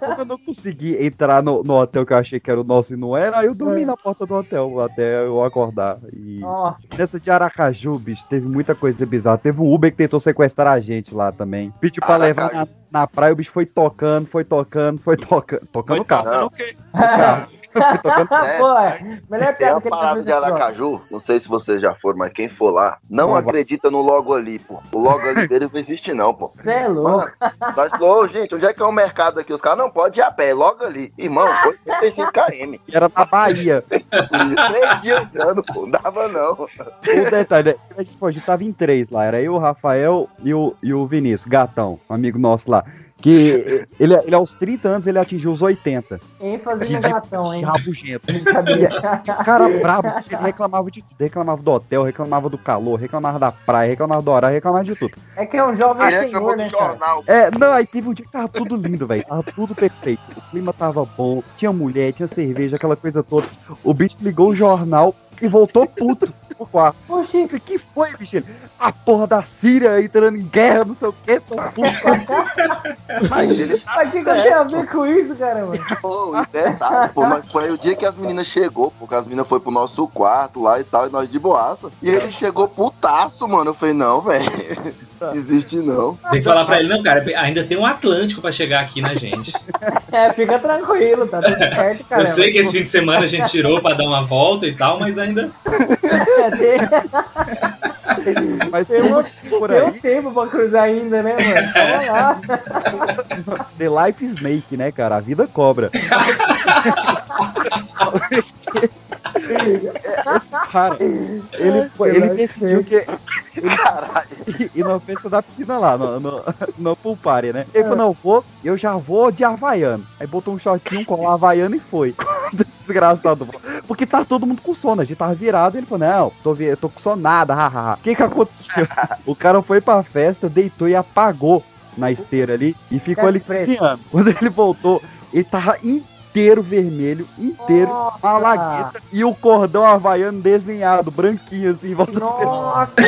Como eu não consegui entrar no, no hotel que eu achei que era o nosso e não era, aí eu dormi na porta do hotel até eu acordar. E Nossa. nessa de Aracaju, bicho, teve muita coisa bizarra. Teve um Uber que tentou sequestrar a gente lá também. Pediu pra levar na, na praia, o bicho foi tocando, foi tocando, foi tocando. Tocando o carro. Foi (laughs) tocando É. Pô, é. melhor Tem ele tá parada de. Aracaju, não sei se vocês já foram, mas quem for lá, não acredita no logo ali, pô. O logo ali (laughs) dele não existe não, pô. Você é louco. Nós falou, "Ô, gente, onde é que é o mercado aqui? Os caras não podem ir a pé, logo ali. Irmão, foi 35 km. Era na Bahia. (laughs) Três dias andando, pô, não dava não. O detalhe, a gente, pô, a gente tava em três lá. Era eu, o Rafael e o, e o Vinícius, gatão, amigo nosso lá. Que ele, ele aos 30 anos ele atingiu os 80. ênfase De, de hein? rabugento. (laughs) Cara brabo, ele reclamava de tudo. Reclamava do hotel, reclamava do calor, reclamava da praia, reclamava do horário, reclamava de tudo. É que é um jovem Ele senhor, né, cara? jornal. É, não, aí teve um dia que tava tudo lindo, velho. Tava tudo perfeito. O clima tava bom, tinha mulher, tinha cerveja, aquela coisa toda. O bicho ligou o jornal e voltou puto pro quarto. Oxi. Que foi, bicho? Ele, A porra da Síria entrando em guerra, não sei o que, tô puto. Mas ele tá Mas o que, que eu tenho a ver com isso, cara, mano? Pô, e detalhe, pô, mas foi o dia que as meninas chegou, porque as meninas foi pro nosso quarto lá e tal, e nós de boaça. E ele chegou putaço, mano. Eu falei, não, velho. Existe não. Tem que falar pra ele, não, cara, ainda tem um Atlântico pra chegar aqui na gente. É, fica tranquilo, tá tudo certo, cara. Eu sei que esse fim de semana a gente tirou pra dar uma volta e tal, mas ainda. É, tem, Mas tem, tem um, um por tem um aí, tempo pra cruzar ainda, né, mano? Calma lá. The Life Snake, né, cara? A vida cobra. (laughs) (laughs) Cara, ele, foi- ele decidiu que. (laughs) Ele, e na festa da piscina lá, no, no, no pool party, né? Ele falou: não, vou, eu já vou de Havaiano. Aí botou um shortinho, um colar Havaiano e foi. (laughs) Desgraçado. Porque tá todo mundo com sono. A gente tava virado. Ele falou: não, tô, eu tô com sono nada, hahaha. O que que aconteceu? O cara foi pra festa, deitou e apagou na esteira ali e ficou ali Preto. cozinhando. Quando ele voltou, ele tava inteiro vermelho, inteiro, uma lagueta e o cordão havaiano desenhado, branquinho assim, em volta Nossa, (laughs)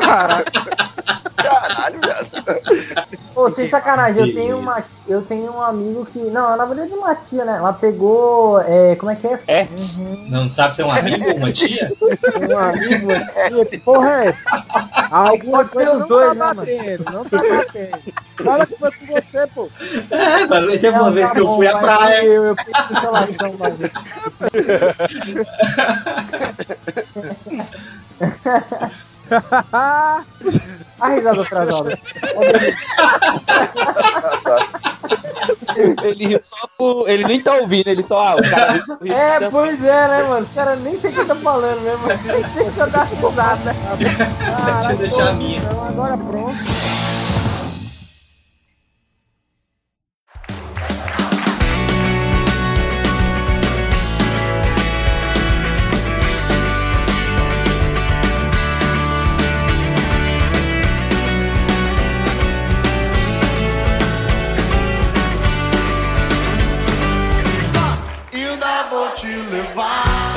Caraca, Caralho, viado. Pô, sem sacanagem, eu tenho uma. Eu tenho um amigo que. Não, na verdade uma tia, né? Ela pegou. É, como é que é? É? Não sabe se é um amigo ou uma tia? Um amigo, uma tia, que porra é essa? Alguma Pode ser coisa os não dois, tá né, mano? não tá batendo. Fala que foi com você, pô. É, mano, teve uma vez tá que eu bom, fui à praia. Eu, eu fiz instalação, mas... A risada atrasada. Ele riu só por. Ele nem tá ouvindo, ele só. Ah, o cara riu- riu- É, pois é, né, mano? Os caras nem sei o que tá falando mesmo. Deixa eu dar risada. Deixa eu deixar a minha. Então agora pronto.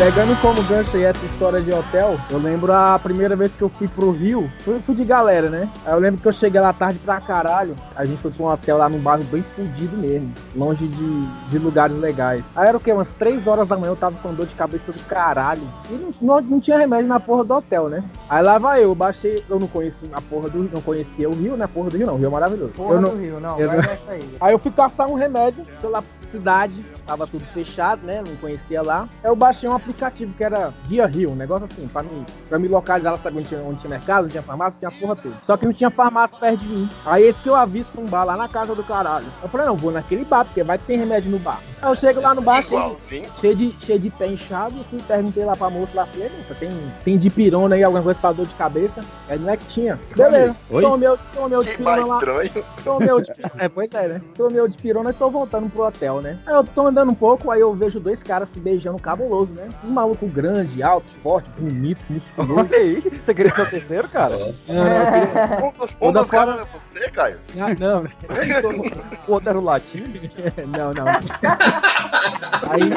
Pegando como gancho aí essa história de hotel, eu lembro a primeira vez que eu fui pro Rio, fui, fui de galera, né? Aí eu lembro que eu cheguei lá tarde pra caralho. A gente foi pra um hotel lá num bairro bem fudido mesmo, longe de, de lugares legais. Aí era o quê? Umas 3 horas da manhã eu tava com dor de cabeça do caralho. E não, não, não tinha remédio na porra do hotel, né? Aí lá vai eu, baixei, eu não conhecia a porra do não conhecia o Rio, né? Porra do Rio não, o Rio é maravilhoso. Porra eu do Rio, não, eu não- aí. Aí eu fui caçar um remédio pela cidade, tava tudo fechado, né? Não conhecia lá. Aí eu baixei um aplicativo que era Via Rio, um negócio assim, pra mim, pra me localizar lá, sabe onde tinha, onde tinha mercado, onde tinha farmácia, tinha a porra toda. Só que não tinha farmácia perto de mim. Aí esse que eu avisto um bar lá na casa do caralho. Eu falei, não, vou naquele bar, porque vai que tem remédio no bar. Aí eu chego lá no bar, cheio, cheio de, cheio de pé inchado, eu fui perguntei lá pra moça lá, falei, moça, tem, tem dipirona aí, alguma coisa pra dor de cabeça? Aí não é que tinha. Beleza, Oi? tomei o- tomei o dipirona lá. Tomei o (laughs) de pirona. É, pois é, né? Tomei o de pirona e tô voltando pro hotel, né? Aí eu tô andando um pouco, aí eu vejo dois caras se beijando cabuloso, né? Um maluco grande, alto, forte, bonito, musculoso. Olha aí, você queria ser o terceiro, cara? Não, não, eu queria- Um dos, um Toda dos caras fora- é você, Caio? Ah, não, (laughs) O outro era o latino? (laughs) não, não. Aí,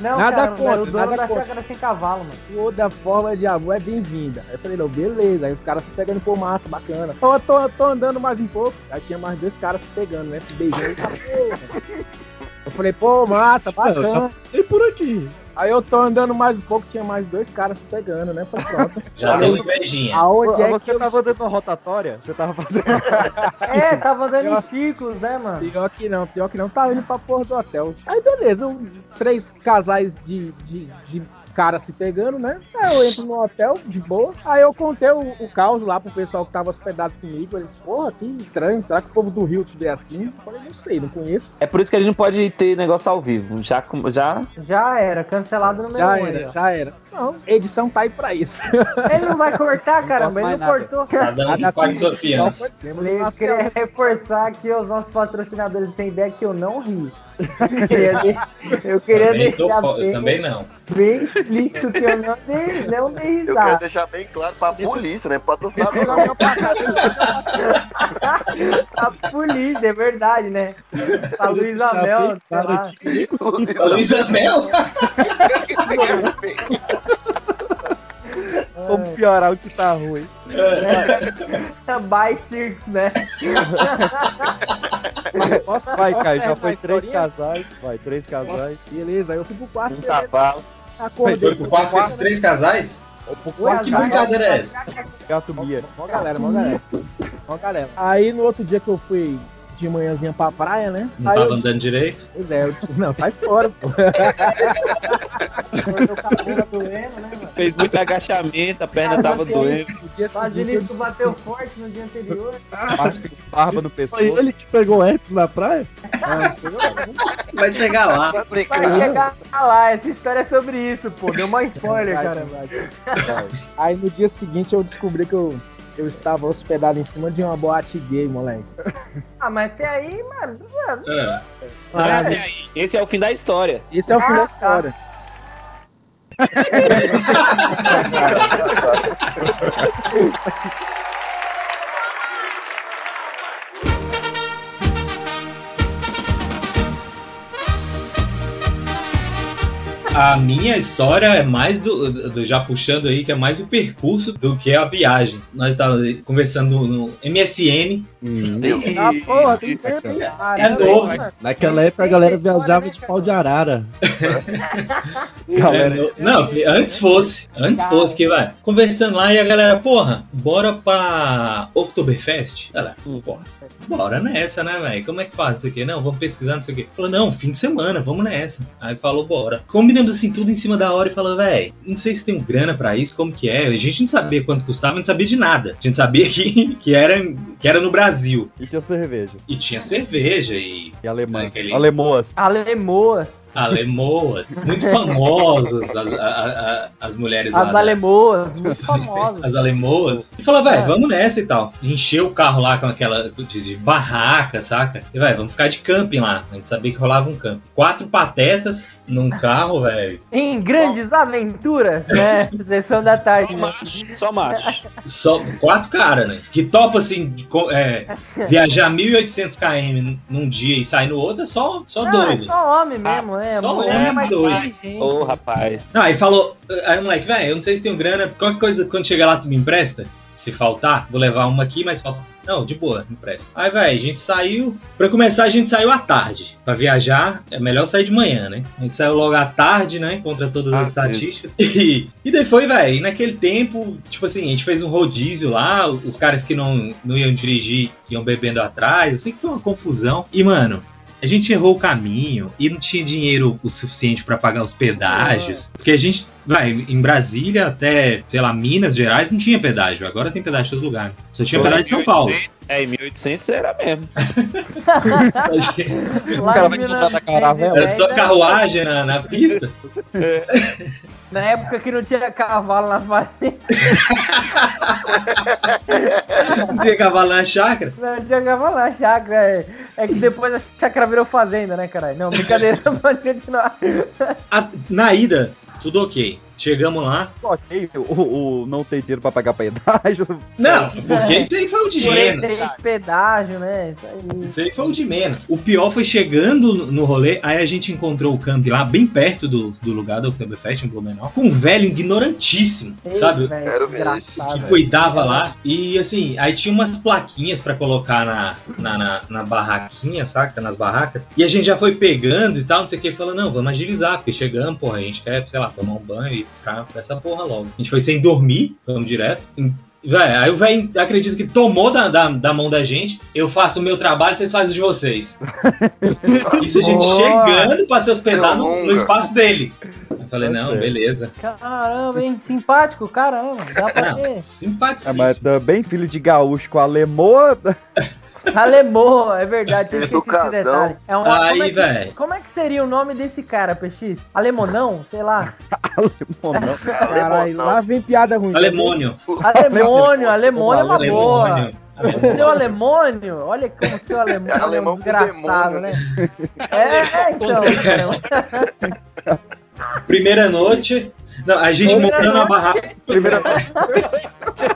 Não, Nada cara, contra, o dono nada da contra. chácara sem cavalo, mano. toda forma de amor é bem-vinda. Aí eu falei, não, beleza. Aí os caras se pegando por massa, bacana. Então eu tô, tô andando mais um pouco. Aí tinha mais dois caras se pegando, né? Se beijando. Eu (laughs) "Porra." Eu falei, pô, massa, Eu já bacana. passei por aqui. Aí eu tô andando mais um pouco, tinha mais dois caras se pegando, né? Falei, pronto. (laughs) Já deu invejinha. Aonde é você que eu... tava dando uma rotatória? Você tava fazendo. (laughs) É, tava dando em ciclos, né, mano? Pior que não, pior que não, tá indo pra porra do hotel. Aí beleza, um- três casais de, de, de caras se pegando, né? Aí eu entro no hotel, de boa. Aí eu contei o, o caos lá pro pessoal que tava hospedado comigo. Eles, porra, que estranho, será que o povo do Rio tudo é assim? Eu falei, não sei, não conheço. É por isso que a gente não pode ter negócio ao vivo. Já, já Já era, cancelado no Já meu era, já era. Não, edição tá aí pra isso. Ele não vai cortar, caramba, ele não mais cortou. Cada um que pague sua fiança. Eu queria reforçar aqui aos nossos patrocinadores têm ideia que eu não ri. Eu queria, de- eu queria Também, deixar bem, também não. bem explícito que eu não dei, não dei Eu quero risada. deixar bem claro pra polícia, né? Patrocinador. A polícia, é verdade, né? A Luísa Mel, lá. A Luísa Mel? Vamos piorar o que tá ruim. By Circus, né? Posso, Vai, Caio, já terminar foi três casais. Vai, três casais. Beleza, aí eu fui pro quarto. um beleza. cavalo. Acordei. Foi pro quarto com esses três casais? Que brincadeira é essa? Gato Mia. Mó galera, mó galera. Mó galera. Aí no outro dia que eu fui de manhãzinha pra praia, né? Não aí tava eu, andando direito? Pois é, eu, não, sai fora, pô. Doendo, (laughs) né? Fez muito agachamento, a perna tava doendo. Quase isso bateu forte no dia anterior. Marca de barba no pescoço. Foi ele que pegou herpes na praia? Vai chegar lá. Vai chegar lá, essa história é sobre isso, pô. Deu uma spoiler, cara. Aí no dia seguinte eu descobri que eu, eu estava hospedado em cima de uma boate gay, moleque. Ah, mas até aí, mano. É. Ah, Esse é o fim da história. Esse é o fim da Ah, história. (laughs) a minha história é mais do, do- Já puxando aí, que é mais o percurso do que a viagem. Nós estávamos conversando no MSN. Ah, porra, tem tempo? É novo. Naquela época a galera viajava de pau de arara. (laughs) É, no- não, antes fosse. Antes fosse que vai. Conversando lá e a galera, porra, bora pra Oktoberfest? Ela, porra, bora nessa, né, velho? Como é que faz isso aqui? Não, vamos pesquisar, não sei o quê. Falou, não, fim de semana, vamos nessa. Aí falou, bora. Combinamos assim, tudo em cima da hora e falou, velho, não sei se tem grana pra isso, como que é. A gente não sabia quanto custava, não sabia de nada. A gente sabia (laughs) que, que, era, que era no Brasil. E tinha cerveja. E tinha cerveja e. E alemã. Aquele- Alemoas. Alemoas. Alemoas, muito famosas as, a- a- as mulheres lá. As da- alemoas, muito famosas. as alemoas. E falou, vai, É. vamos nessa e tal. Encheu o carro lá com aquela de, de barraca, saca? E vai, vamos ficar de camping lá. A gente sabia que rolava um camping. Quatro patetas num carro, velho. Em grandes aventuras, né? (laughs) Sessão da tarde. né? Só macho. Só quatro caras, né? Que topa assim, é, (laughs) viajar 1.800 km num dia e sair no outro é só, só Não, é doido. só homem mesmo, né? só Mulher é mais doido. inteligente. Ô, rapaz. Não, aí falou, aí o moleque, velho, eu não sei se tenho grana, qualquer coisa, quando chegar lá, tu me empresta? Se faltar, vou levar uma aqui, mas falta. Não, de boa, me empresta. Aí, velho, a gente saiu. Pra começar, a gente saiu à tarde. Pra viajar, é melhor sair de manhã, né? A gente saiu logo à tarde, né? Contra todas as estatísticas. (laughs) E, e depois, velho, naquele tempo, tipo assim, a gente fez um rodízio lá, os caras que não, não iam dirigir iam bebendo atrás. Eu sei que foi uma confusão. E, mano, a gente errou o caminho e não tinha dinheiro o suficiente pra pagar os pedágios. Porque a gente, vai, em Brasília até, sei lá, Minas Gerais não tinha pedágio. Agora tem pedágio em todo lugar. Só tinha pedágio em São Paulo. É, em 1800 era mesmo. (laughs) O cara vai comprar na caravela. Era só carruagem na, na pista. (laughs) Na época que não tinha cavalo na fazenda. Não tinha cavalo na chácara. Não tinha cavalo na chácara. É, é que depois a chácara virou fazenda, né, caralho? Não, brincadeira, (laughs) pode continuar. A- na ida, tudo ok. Chegamos lá. Ok, o, o não tem dinheiro pra pagar pedágio. Não, porque isso aí foi o de menos. pedágio, né? Isso aí. Isso aí foi o de menos. O pior foi chegando no rolê, aí a gente encontrou o camp lá, bem perto do, do lugar do Oktoberfest, em Blumenau, com um velho ignorantíssimo, Ei, sabe? velho, que cuidava lá. E assim, aí tinha umas plaquinhas pra colocar na, na, na, na barraquinha, saca? Nas barracas. E a gente já foi pegando e tal, não sei o que, falou, não, vamos agilizar, porque chegamos, porra, a gente quer, sei lá, tomar um banho e pra essa porra logo. A gente foi sem dormir, vamos direto. Véi, aí o velho acredita que tomou da, da, da mão da gente, eu faço o meu trabalho, vocês fazem o de vocês. (laughs) Isso a gente Boa. chegando pra se hospedar no, no espaço dele. Eu falei, não, certo. beleza. Caramba, hein? Simpático, caramba. Dá pra Não, ver. Simpaticíssimo. mas também filho de gaúcho com alemoa. (laughs) Alemão, é verdade, eu esqueci esse detalhe. É um, Aí, como, é que, velho. como é que seria o nome desse cara, PX? Alemonão? Sei lá. Alemão não. Caralho, lá vem piada ruim. Alemônio. Alemônio, alemônio é uma boa. Alemônio. Seu alemônio, olha como seu alemônio é um alemão com desgraçado, demônio, né? É, é, então. Primeira noite. Não, a gente montando a barraca. (laughs) Primeira...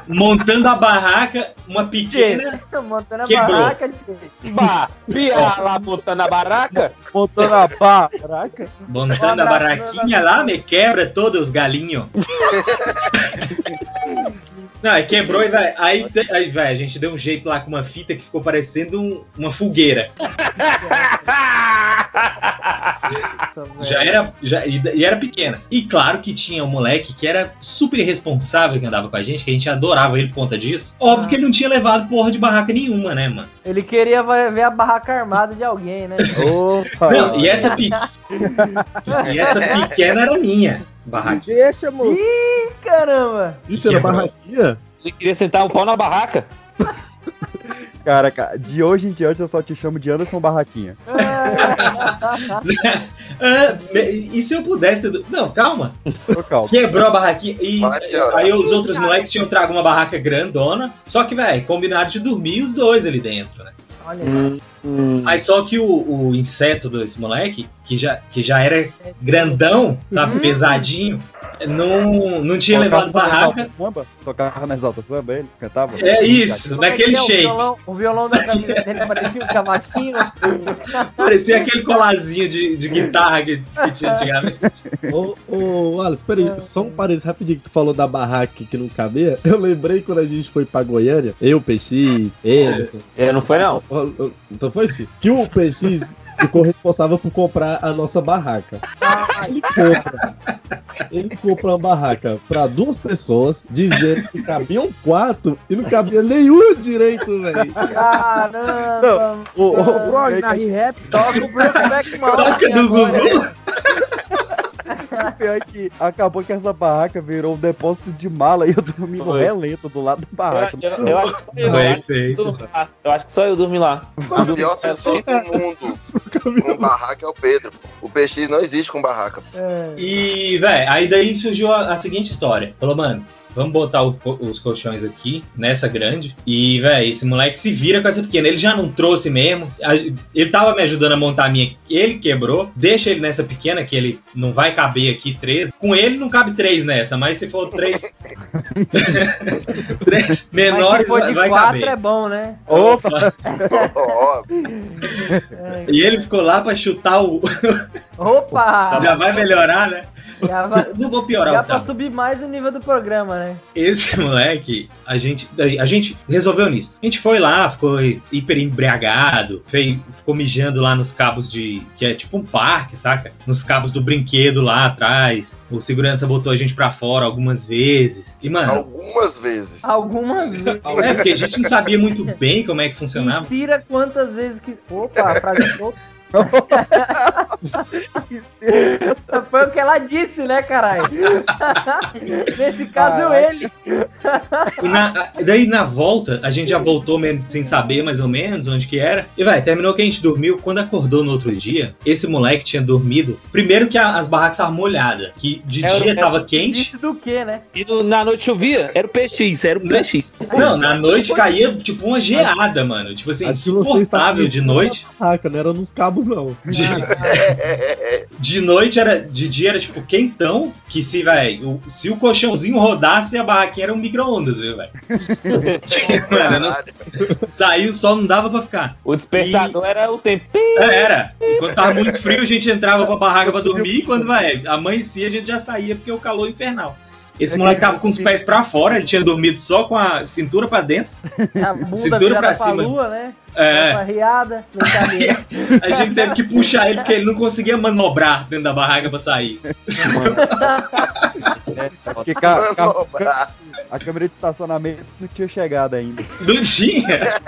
montando a barraca, uma pequena. Montando a Quebrou. barraca. Bah, pia lá botando a baraca. Montando a barraca. Montando a barraquinha lá, me quebra todos os galinhos. (laughs) Não, aí quebrou e vai. Aí, aí vai, a gente deu um jeito lá com uma fita que ficou parecendo um- uma fogueira. (laughs) Já era. Já, e, e era pequena. E claro que tinha um moleque que era super irresponsável que andava com a gente, que a gente adorava ele por conta disso. Óbvio que ele não tinha levado porra de barraca nenhuma, né, mano? Ele queria ver a barraca armada de alguém, né? (laughs) Opa. Não, e essa, pe... (laughs) e essa pequena era minha. Barraquinha. Deixa, moço. Ih, caramba! Isso era barraquinha? Ele queria sentar um pau na barraca. (laughs) Cara, cara, de hoje em diante eu só te chamo de Anderson Barraquinha. Ah, (laughs) me- e se eu pudesse. ter- Não, calma. Calma. Quebrou a barraquinha. E aí os outros moleques tinham trago uma barraca grandona. Só que, velho, combinaram de dormir os dois ali dentro, né? Olha aí. Aí só que o, o inseto desse moleque, que já, que já era grandão, sabe, pesadinho, não, não tinha Tocava levado barraca. samba? Tocava nas altas samba, ele cantava? É isso, é é? shape. O violão, o violão da camisa dele parecia um cavaquinho. (laughs) Parecia aquele colazinho de, de guitarra que, que tinha antigamente. Ô, ô, Wallace, peraí, só um parênteses rapidinho que tu falou da barraca que não cabia. (laughs) Eu lembrei quando a gente foi pra Goiânia, eu, PX, Emerson. É, não foi não. Então foi sim. Que o PX ficou responsável por comprar a nossa barraca. Ele compra. Ele compra uma barraca pra duas pessoas, dizendo que cabiam quatro e não cabia nenhum direito, velho. Caramba! O, o, O o Brokeback Mountain Toca do agora. Gugu. o pior é que acabou que essa barraca virou um depósito de mala e eu dormi no relento do lado da barraca. Eu, eu- eu acho que só eu, Foi eu acho que eu acho só eu dormi lá. O pior pessoa do mundo (laughs) com barraca é o Pedro. O PX não existe com barraca. E, velho, aí daí surgiu a, a seguinte história. Falou, mano, vamos botar o os colchões aqui, nessa grande. E, velho, esse moleque se vira com essa pequena. Ele já não trouxe mesmo. A- Ele tava me ajudando a montar a minha. Ele quebrou. Deixa ele nessa pequena, que ele não vai caber aqui três. Com ele não cabe três nessa, mas se for três. (laughs) três Mas se menores, for vai, de vai quatro caber. é bom, né? Opa! (laughs) E ele ficou lá pra chutar o. Opa! (laughs) Já vai melhorar, né? (laughs) Já, Não vou piorar já o pra subir mais o nível do programa, né? Esse (laughs) moleque, a gente, a gente resolveu nisso. A gente foi lá, ficou hiper embriagado, fez, ficou mijando lá nos cabos de. que é tipo um parque, saca? Nos cabos do brinquedo lá atrás. O segurança botou a gente pra fora algumas vezes. E, mano. Algumas vezes. Algumas (laughs) vezes. É, porque a gente não sabia muito bem como é que funcionava. Insira quantas vezes que. Opa, solta. (laughs) Foi o que ela disse, né, caralho? (laughs) Nesse caso, Caralho. ele. Na- daí na volta, a gente já voltou mesmo sem saber mais ou menos onde que era. E vai, terminou que a gente dormiu. Quando acordou no outro dia, esse moleque tinha dormido. Primeiro que a- as barracas estavam molhadas. Que de Era- dia era- tava quente. Isso do que, né? E no- na noite chovia, era o PX, era o PX. Não, na noite caía tipo uma geada, mano. Tipo assim, insuportável de noite. barraca, não era nos cabos, não. De, (laughs) de noite era. De dia era tipo quentão. Que se, velho, se o colchãozinho rodasse, a barraquinha era um micro-ondas, viu, velho? (laughs) Saiu o sol, não dava pra ficar. O despertador era o tempo. É, era. Quando tava muito frio, a gente entrava pra barraca pra dormir. E quando vai, amanhecia, a gente já saía porque o calor infernal. Esse moleque tava com os pés pra fora, ele tinha dormido só com a cintura pra dentro. (laughs) A bunda Cintura pra pra cima. lua, né? É. Uma riada. (laughs) A gente teve que puxar ele porque ele não conseguia manobrar dentro da barraca pra sair. (laughs) Porque ca- ca- ca- a câmera de estacionamento não tinha chegado ainda. Não tinha.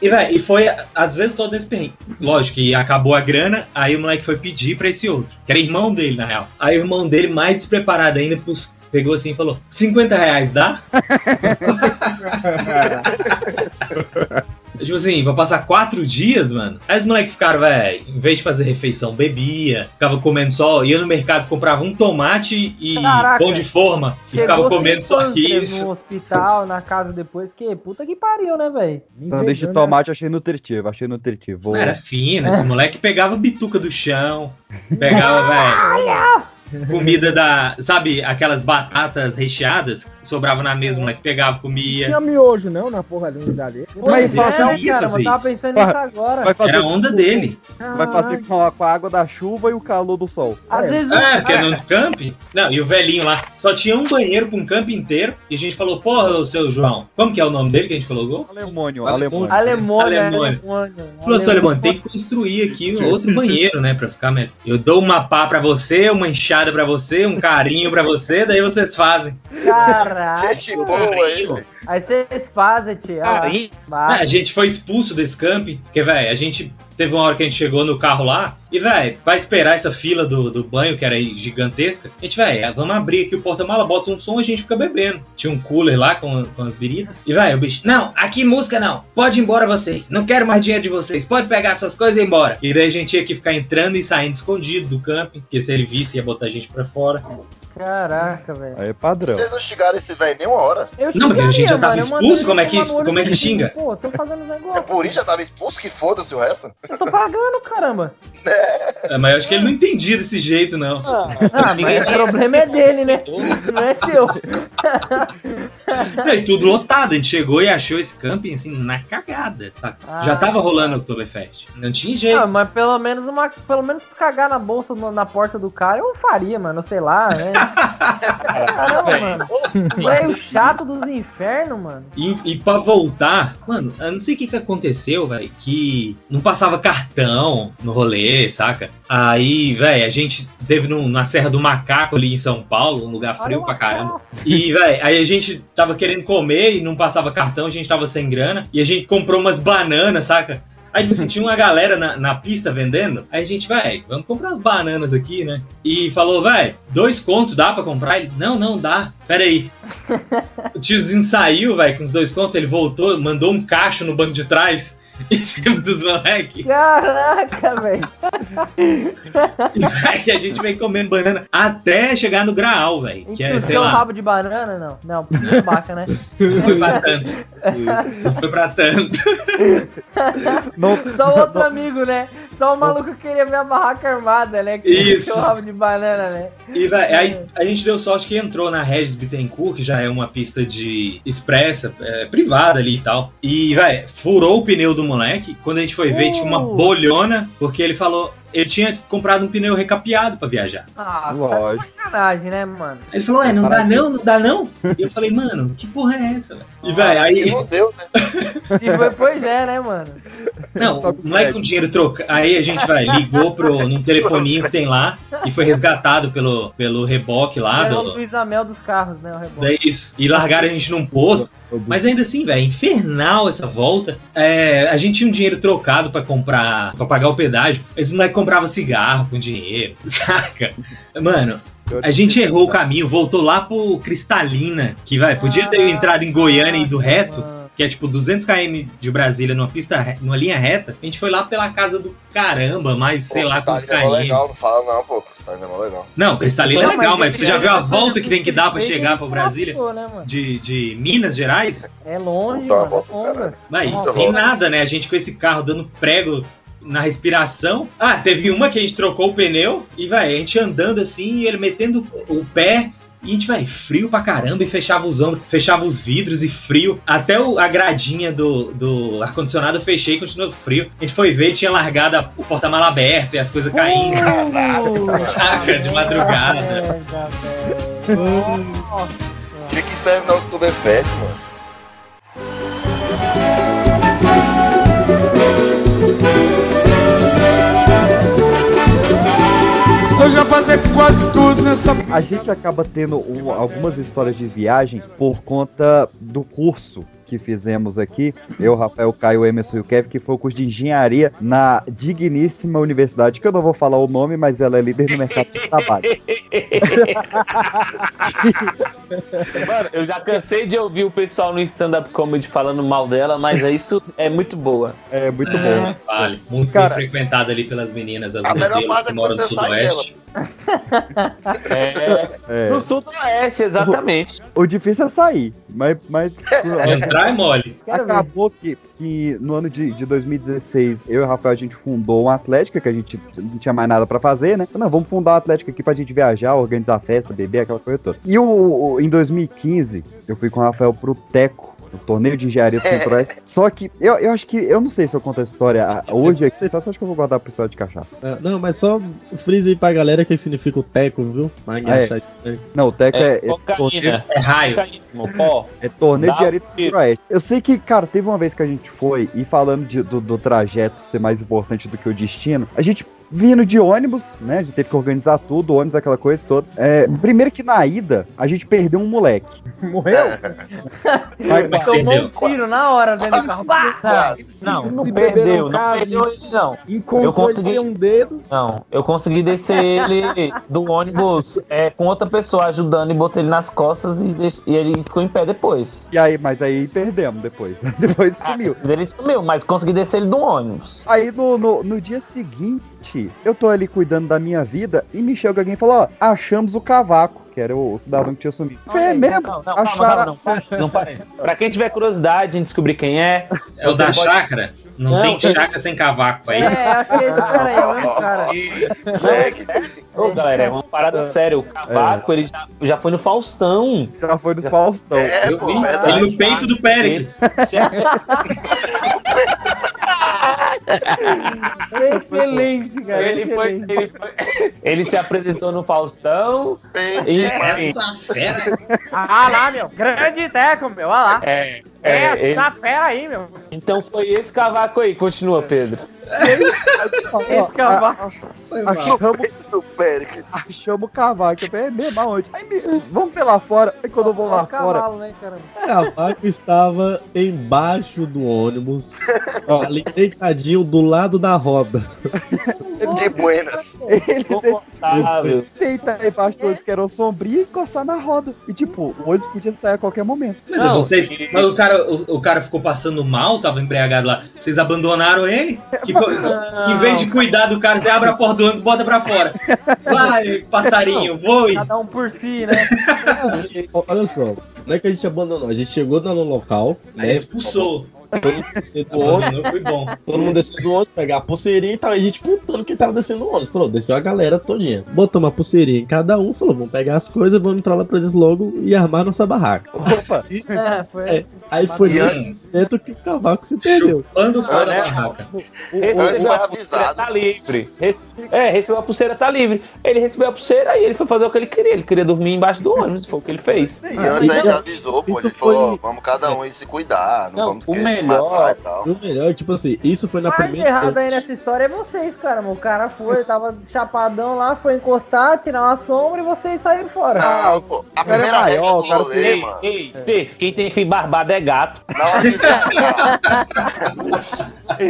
E, véi, e foi às vezes todo esse perrengue. Lógico que acabou a grana, aí o moleque foi pedir pra esse outro, que era irmão dele, na real. Aí o irmão dele, mais despreparado ainda, pus- pegou assim e falou: 50 reais dá? (laughs) Tipo assim, vou passar quatro dias, mano. Aí os moleques ficaram, velho, em vez de fazer refeição, bebia, ficava comendo só, ia no mercado, comprava um tomate e Caraca. pão de forma e ficava comendo só isso. No hospital, na casa depois, que puta que pariu, né, velho? Sanduíche de tomate achei nutritivo, achei nutritivo. Vou- Era fino, esse moleque pegava bituca do chão, pegava, (laughs) velho, comida da. Sabe, aquelas batatas recheadas que sobravam na mesa, o moleque pegava, comia. Tinha miojo, não, na porra da unidade dele. Mas é, fácil cara, ia fazer eu tava isso. pensando Vai- nisso agora. vai fazer Era a onda com- dele. Vai fazer com a, com a água da chuva e o calor do sol. Às vezes É, porque no camping. Não, e o velhinho lá só tinha um banheiro com um campo inteiro. E a gente falou, porra, ô seu João, como que é o nome dele que a gente colocou? Alemônio, alemônio. Alemônia, Alemônia. Alemônia. Falou, seu Alemão, tem que construir aqui um outro banheiro, né? Pra ficar melhor. Eu dou uma pá pra você, uma enxada pra você, um carinho pra você, daí vocês fazem. Caraca. Gente boa, hein, velho. Aí vocês fazem, tia. Ah, Aí, a gente foi expulso desse camping, porque, velho, a gente teve uma hora que a gente chegou no carro lá, e, velho, vai esperar essa fila do, do banho, que era gigantesca. A gente, velho, vamos abrir aqui o porta-mala, bota um som e a gente fica bebendo. Tinha um cooler lá com, com as biritas. E, velho, o bicho, não, aqui música não, pode ir embora vocês, não quero mais dinheiro de vocês, pode pegar suas coisas e ir embora. E daí a gente tinha que ficar entrando e saindo escondido do camping, porque se ele visse ia botar a gente pra fora. Caraca, velho. Aí é padrão. Vocês não xingaram esse velho nem uma hora. Eu Não, mas a gente já tava mano, expulso, mandaria como é que- como é que xinga? Pô, tô fazendo os É por isso já tava expulso que foda-se o resto. Eu tô pagando, caramba. É, mas eu acho que ele não entendia desse jeito, não. Ah, mas o problema é dele, né? Não é seu. E tudo lotado, a gente chegou e achou esse camping assim na cagada. tá? Já Ah. tava rolando o Oktoberfest. Não tinha jeito. Ah, mas pelo menos uma, pelo menos cagar na bolsa na porta do cara eu faria, mano, sei lá, né? Caramba, mano. Velho chato dos infernos, mano. E, e pra voltar, mano, eu não sei o que que aconteceu, velho, que não passava cartão no rolê, saca? Aí, velho, a gente teve no- na Serra do Macaco ali em São Paulo, um lugar frio pra caramba. E, velho, aí a gente tava querendo comer e não passava cartão, a gente tava sem grana, e a gente comprou umas bananas, saca? Aí, tipo assim, tinha uma galera na, na pista vendendo. Aí a gente, vai, vamos comprar umas bananas aqui, né? E falou, vai, dois contos dá pra comprar? Ele, não, não dá. Pera aí. (laughs) O tiozinho saiu, velho, com os dois contos, ele voltou, mandou um cacho no banco de trás. Em cima dos moleques. Caraca, velho. (laughs) E a gente vem comendo banana até chegar no graal, velho. Que é, sei Entupiu um lá. rabo de banana? Não. Não, baixa, né? Não foi pra tanto. Não foi pra tanto. Só o outro amigo, né? Só o maluco que queria ver a barraca armada, né? Que Isso. o rabo de banana, né? E véi, aí a gente deu sorte que entrou na Regis Bittencourt, que já é uma pista de expressa, é, privada ali e tal. E, velho, furou o pneu do moleque. Quando a gente foi ver, tinha uma Uh. bolhona, porque ele falou. Ele tinha comprado um pneu recapeado pra viajar. Ah, Lógico. tá sacanagem, né, mano? Aí ele falou, ué, não dá não, não dá não? E eu falei, mano, que porra é essa, velho? E, velho, aí. Não deu, né? (laughs) E foi, pois é, né, mano? Não, o moleque com dinheiro troca. Aí a gente vai, ligou pro, num telefoninho que tem lá e foi resgatado pelo, pelo reboque lá. É o Do, Luiz Amel dos carros, né? O rebote. daí isso. E largaram a gente num posto. Mas ainda assim, velho, infernal essa volta. É, a gente tinha um dinheiro trocado pra comprar, pra pagar o pedágio. Esse moleque comprava cigarro com dinheiro, (laughs) saca? Mano, a gente errou o caminho, voltou lá pro Cristalina, que vai, podia ter entrado em Goiânia e ido reto, que é tipo 200 km de Brasília numa pista, numa linha reta. A gente foi lá pela casa do caramba, mais sei lá quantos Cristalina é km. legal, não fala não, pô. Cristalina é legal. Não, Cristalina é legal, mas mas você já viu a volta que tem que dar pra chegar pra se Brasília? né? De, de Minas Gerais? É longe, Puta, mano. volta, É longa. caralho. Mas sem nada, né? A gente com esse carro dando prego na respiração. Ah, teve uma que a gente trocou o pneu e, vai, a gente andando assim, e ele metendo o pé. E a gente, vai, frio pra caramba, e fechava os ombros, fechava os vidros e frio. Até o- a gradinha do, do ar-condicionado eu fechei e continuou frio. A gente foi ver e tinha largado a- o porta-mala aberto e as coisas caindo. (laughs) Saca, de madrugada. O que que serve na Oktoberfest, mano? Eu já passei quase tudo nessa. A gente acaba tendo um- algumas histórias de viagem por conta do curso que fizemos aqui, eu, Rafael, Caio, Emerson e o Kevin, que foi o curso de engenharia na digníssima universidade, que eu não vou falar o nome, mas ela é líder no mercado de trabalho. (laughs) Mano, eu já cansei de ouvir o pessoal no stand-up comedy falando mal dela, mas é isso é muito boa. É muito É, bom. Vale. Muito Cara- bem frequentado ali pelas meninas, as A melhor parte que é moram no sudoeste. É, É. No sul do oeste, exatamente. O difícil é sair, mas, mas Entrar é mole. Acabou que, que no ano de, de 2016, eu e o Rafael, a gente fundou uma Atlética, que a gente não tinha mais nada pra fazer, né? Não, vamos fundar uma Atlética aqui pra gente viajar, organizar festa, beber, aquela coisa toda. E o, o- em 2015, eu fui com o Rafael pro Teco. O torneio de engenharia do Centro-Oeste. Só que eu, eu acho que. Eu não sei se eu conto a história ah, hoje aqui. Só acho que eu vou guardar pro história de cachaça. Ah, não, mas só frisa aí pra galera o que significa o teco, viu? Ninguém Ah, é. achar estranho. Não, o Teco é, é, torneio, Cocaína. É raio. É torneio de engenharia do. Centro-Oeste. Eu sei que, cara, teve uma vez que a gente foi, e falando de- do, do trajeto ser mais importante do que o destino, a gente vindo de ônibus, né? A gente teve que organizar tudo, ônibus, aquela coisa toda. É, primeiro que na ida, a gente perdeu um moleque. (laughs) Morreu? (laughs) Vai, Tomou um perdeu. tiro na hora dentro do carro. Pá! Não, não Se perdeu, não perdeu ele não. Encontrou Eu consegui- um dedo. Não, eu consegui descer ele do ônibus é, com outra pessoa ajudando e botei ele nas costas e, deix- e ele ficou em pé depois. E aí, mas aí perdemos depois. (laughs) depois sumiu. Ele sumiu, mas consegui descer ele do ônibus. Aí no, no, no dia seguinte, eu tô ali cuidando da minha vida e me chega alguém e fala: Ó, achamos o cavaco, que era o, cidadão que tinha sumido. É mesmo? Não, não, calma, não, para, não parece. Pra quem tiver curiosidade em descobrir quem é, É o da pode- chácara? Não, Não, tem chaca sem cavaco aí. É, acho que esse cara aí é o mesmo (laughs) cara. Ô, galera, é uma parada séria. O Cavaco, ele já, já foi no Faustão. Já foi no Faustão. É, Eu pô, vi verdade. ele no peito do Péricles. (laughs) Excelente, cara. Ele, foi, excelente. ele, foi- ele se apresentou no Faustão. E, Essa fera. Ah lá, meu. Grande teco, meu. Olha lá. é, é, ele- Essa fera aí, meu. então foi esse cavaco aí. Continua, Pedro. Esse cavalo. Achamos, achamos o cavaco. Eu falei, é mesmo, aonde? Aí, me- vamos lá fora. Aí quando eu vou lá fora, cavalo, né, caramba? O cavaco estava embaixo do ônibus, ali deitadinho do lado da roda. De buenas. ele deita aí embaixo do ônibus que era sombrio e encostar na roda. E tipo, o ônibus podia sair a qualquer momento. Mas, Não, vocês, mas o, cara, o, o cara ficou passando mal, tava embriagado lá. Vocês abandonaram ele? (laughs) Que co- em vez de cuidar do cara, você abre a porta do ônibus e bota pra fora. Vai, passarinho, voe. Cada um por si, né? (laughs) Olha só, não é que a gente abandonou, a gente chegou no local, Aí né? expulsou. Todo mundo desceu do ônibus, Abandonou, foi bom. todo mundo desceu do ônibus, pegar a pulseirinha e tal. A gente contando que tava descendo do ônibus. Falou, desceu a galera todinha. Botou uma pulseirinha em cada um, falou, vamos pegar as coisas, vamos entrar lá pra eles logo e armar nossa barraca. Opa, É, foi. É, Aí foi nesse momento que o cavaco se perdeu. Chupando da né? barraca. Antes Recebeu a pulseira, tá livre. Rece- É, recebeu a pulseira, tá livre. Ele recebeu a pulseira e ele foi fazer o que ele queria. Ele queria dormir embaixo do ônibus, foi o que ele fez. E antes a gente então- avisou, pô. Ele foi- falou, vamos cada um aí se cuidar, não, Não, vamos se melhor- matar e. O melhor, tipo assim, isso foi na mais primeira. errado aí nessa história é vocês, cara. O cara foi, tava chapadão lá, foi encostar, tirar uma sombra e vocês saíram fora. Não, pô, a cara é primeira regra maior, cara rolê, Ei, mano. ei, quem tem fio barbado é gato. Na hora de viajar,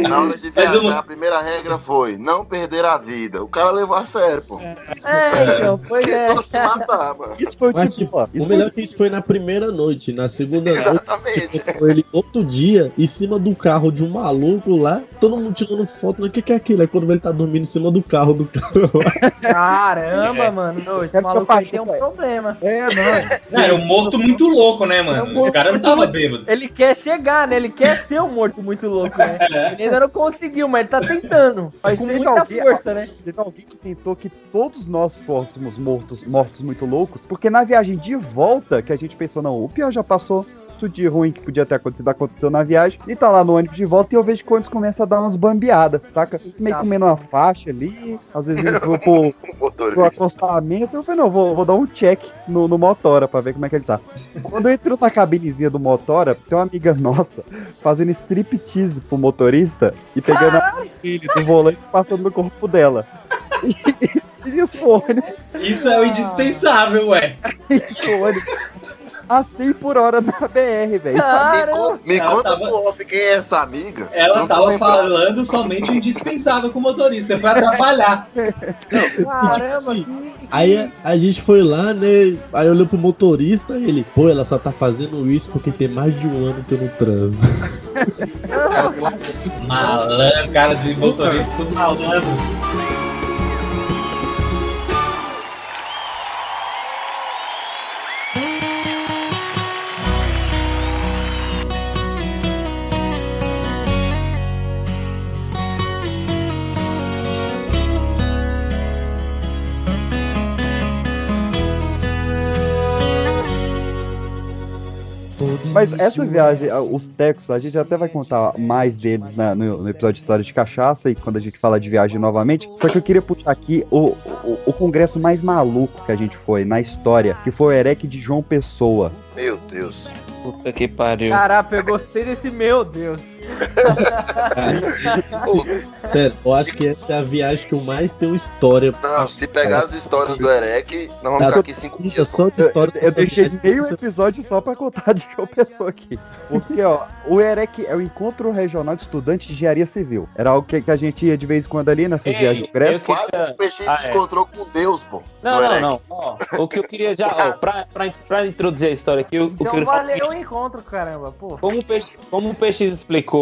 na hora de Mas viajar, uma- a primeira regra foi não perder a vida. O cara levou a sério, pô. É, então, pois é. Se matar, mano. isso foi Mas, tipo, tipo, ó, isso o melhor é que isso foi na primeira noite. Na segunda (laughs) noite, Exatamente. tipo, ele outro dia, em cima do carro de um maluco lá, todo mundo tirando foto, né? O que, que é aquilo? É quando ele tá dormindo em cima do carro do cara lá. Caramba, É. mano. Não, esse Quero maluco aí te tem um problema. É, não. Não, era um morto muito louco, né, É um mano? morto O cara não tava louco. bêbado. Ele quer chegar, né? Ele quer ser um morto muito louco, né? (laughs) Ele ainda não conseguiu, mas ele tá tentando. Mas com muita alguém- força, né? Teve alguém que tentou que todos nós fôssemos mortos, mortos muito loucos, porque na viagem de volta, que a gente pensou, não, o pior já passou, isso de ruim que podia ter acontecido, aconteceu na viagem, e tá lá no ônibus de volta e eu vejo que o ônibus começa a dar umas bambeadas, saca? Meio Tá. comendo uma faixa ali, às vezes (laughs) indo pro, pro, O motor, pro acostamento, eu falei, não, vou, vou dar um check no, no Motora pra ver como é que ele tá. Quando eu entro na cabinezinha do Motora, tem uma amiga nossa fazendo striptease pro motorista e pegando a filha do volante e passando no corpo dela. (laughs) E, e os fones, Isso é o indispensável, ué. (laughs) o ônibus a 100 por hora na BR, velho. Me, Ela conta tava- pro off quem é essa amiga. Ela Não tava falando somente o indispensável com o motorista, pra atrapalhar. (laughs) Caramba, assim, que... Aí a, a gente foi lá, né? Aí olhou pro motorista e ele, pô, ela só tá fazendo isso porque tem mais de um ano que eu não transo. Malandro, cara de motorista, tudo malandro. Mas essa viagem, os Texos, a gente até vai contar mais deles né, no, no episódio de História de Cachaça e quando a gente fala de viagem novamente. Só que eu queria puxar aqui o, o, o congresso mais maluco que a gente foi na história, que foi o EREC de João Pessoa. Meu Deus. Puta que pariu. Caraca, eu gostei desse meu Deus. (laughs) Sério, eu acho que essa é a viagem que eu mais tenho história. Não, se pegar as histórias do Erec, nós vamos ficar aqui cinco eu dias. só de Eu, história eu deixei meio episódio só pra contar de João Pessoa aqui. Porque, ó, o EREC é o Encontro Regional de Estudantes de Engenharia Civil. Era algo que, que a gente ia de vez em quando ali nessas Ei, viagens de queria- Quase o PX Ah, se é. encontrou com Deus, pô. Não, não, não. Ó, o que eu queria já, ó, pra, pra, pra introduzir a história aqui, o, o que eu Então falar valeu o encontro, caramba. Pô. Como o, Peixe, como o PX explicou,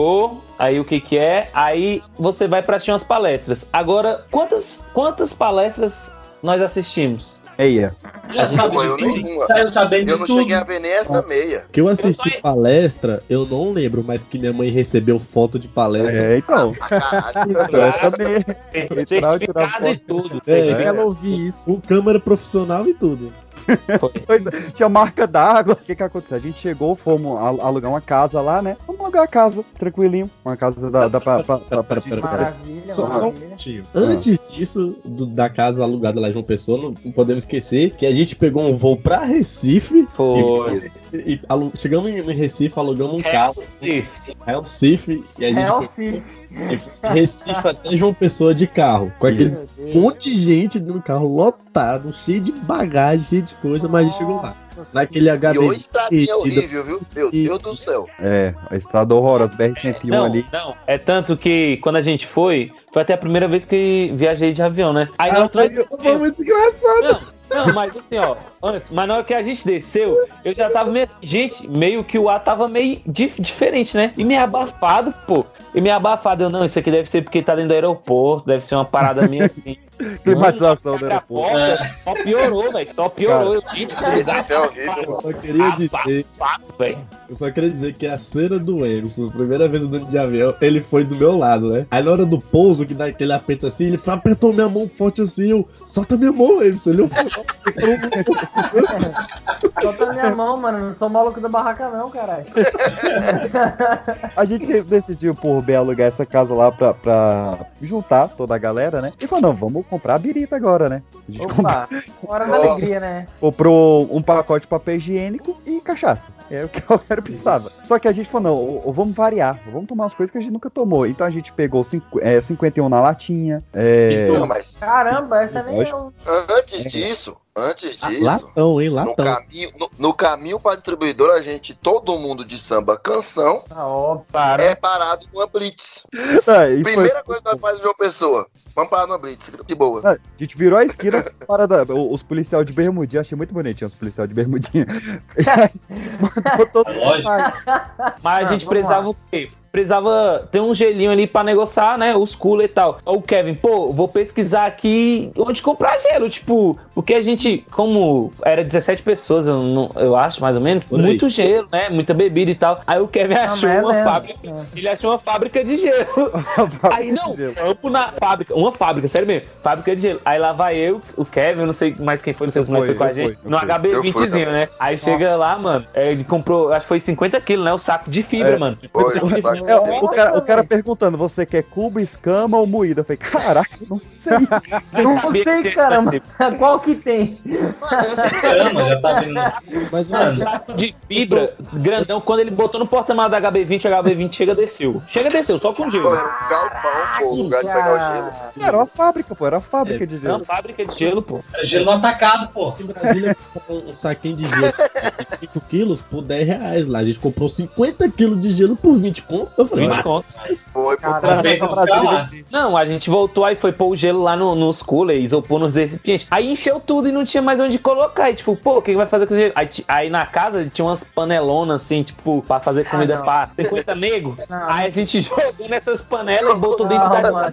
aí o que que é, aí você vai para assistir umas palestras. Agora, quantas, quantas palestras nós assistimos? Meia. Já sabe de eu tudo. Saiu sabendo Eu de não tudo. cheguei a ver nem essa meia. Que eu assisti palestra, eu não lembro, mas que minha mãe recebeu foto de palestra. É, então. (laughs) Essa meia. Certificado e tudo. É, É, ela ouvir isso. Com câmera profissional e tudo. (laughs) Tinha marca d'água. O que que aconteceu? A gente chegou, fomos al- alugar uma casa lá, né? Vamos alugar a casa, tranquilinho. Uma casa da, da, pra, pra, pra, pra, Pera, pera, Maravilha, Só, só um minutinho. Antes disso, do- da casa alugada lá em João Pessoa, não, não podemos esquecer que a gente pegou um voo pra Recife. Foi. E, e alu- chegamos em Recife, alugamos um carro. Recife. Recife. E a gente Hell e Recife até João Pessoa de carro. Com aquele monte de gente no carro lotado, cheio de bagagem, cheio de coisa, mas a gente chegou lá. Naquele E HD. ô estradinha perdido. horrível, viu? Meu Deus do céu. É, a estrada horrorosa, BR-101 Não, ali. não. É tanto que quando a gente foi, foi até a primeira vez que viajei de avião, né? Aí Ah, outra foi, muito engraçado. Não, mas assim, ó, antes, mas na hora que a gente desceu, eu já tava meio assim, gente, meio que o ar tava meio dif- diferente, né? E meio abafado, pô. E meio abafado, eu, não, isso aqui deve ser porque tá dentro do aeroporto, deve ser uma parada minha assim. (laughs) Climatização do Mano, aeroporto. porta, Só piorou, velho, só piorou. Gente, cara, Recife é horrível. Eu só queria dizer, eu só queria dizer que a cena do Emerson, primeira vez andando de avião, ele foi do meu lado, né? Aí na hora do pouso, que dá aquele aperto assim, ele apertou minha mão forte assim, eu, solta minha mão, Emerson. Ele, (laughs) Solta minha mão, mano. Não sou maluco da barraca, não, caralho. (laughs) A gente decidiu por bem alugar essa casa lá pra, pra juntar toda a galera, né? E falou, não, vamos comprar a birita agora, né? A gente Opa, hora (laughs) da alegria, né? comprou um pacote de papel higiênico e cachaça. É o que eu quero precisava. Só que a gente falou, não, vamos variar, vamos tomar umas coisas que a gente nunca tomou. Então a gente pegou cinco, é, 51 na latinha. É, Não, mas Caramba, essa nem eu. antes disso, antes disso, Latão, hein? no Latão. caminho, no, no caminho pra distribuidora, a gente, todo mundo de samba canção, Tá óbvio. é parado numa blitz. (laughs) Ah, e foi- Primeira coisa que nós fazemos de uma pessoa, vamos parar numa blitz, de boa. Ah, A gente virou a esquina, (laughs) parada, o- os policial de bermudinha, achei muito bonitinho os policial de bermudinha. (laughs) E. Mas a Ah, gente precisava o quê? Precisava ter um gelinho ali pra negociar, né? Os cooler e tal. Ô, Kevin, pô, vou pesquisar aqui onde comprar gelo. Tipo, porque a gente, como era 17 pessoas, eu, não- eu acho, mais ou menos, muito gelo, né? Muita bebida e tal. Aí o Kevin achou mas é uma mesmo. fábrica. Ele achou uma fábrica de gelo. (laughs) Aí não, campo na fábrica, uma fábrica, sério mesmo, fábrica de gelo. Aí lá vai eu, o Kevin, eu não sei mais quem foi, não sei se o foi com a gente, fui, no fui. Eu fui HB20zinho, também. né? Aí chega lá, mano, é, ele comprou, acho que foi 50 quilos, né? O saco de fibra, É. mano. Foi, Saco de o saco fibra. É, o, cara, o cara perguntando, você quer cubo, escama ou moída? Eu falei, caraca, não sei. (laughs) Não sabia sei, que- caramba. (laughs) Qual que tem? Caramba, já tá vindo. Mas, Mano, mano, saco de fibra grandão, quando ele botou no porta-malas da HB20, a HB20 chega desceu. Chega desceu, só com Pô, gelo. era um galpão, pô, o lugar de pegar o gelo. Era uma fábrica, pô, era uma fábrica de Era uma gelo. fábrica de gelo, pô. Era gelo atacado, pô. em Brasília, comprou um saquinho de gelo (laughs) de 5 quilos por 10 reais lá. A gente comprou 50 quilos de gelo por 20 conto. Eu falei, 20 mas conto. Foi, lá. Não, a gente voltou aí, foi pôr o gelo lá no- nos cooler, isopor nos recipientes. Aí encheu tudo e não tinha mais onde colocar. E tipo, pô, o que que vai fazer com o gelo? Aí, aí na casa tinha umas panelonas assim, tipo, pra fazer comida não. pra 50 nego. Não. Aí a gente (laughs) jogou nessas panelas e botou dentro Não, da mano.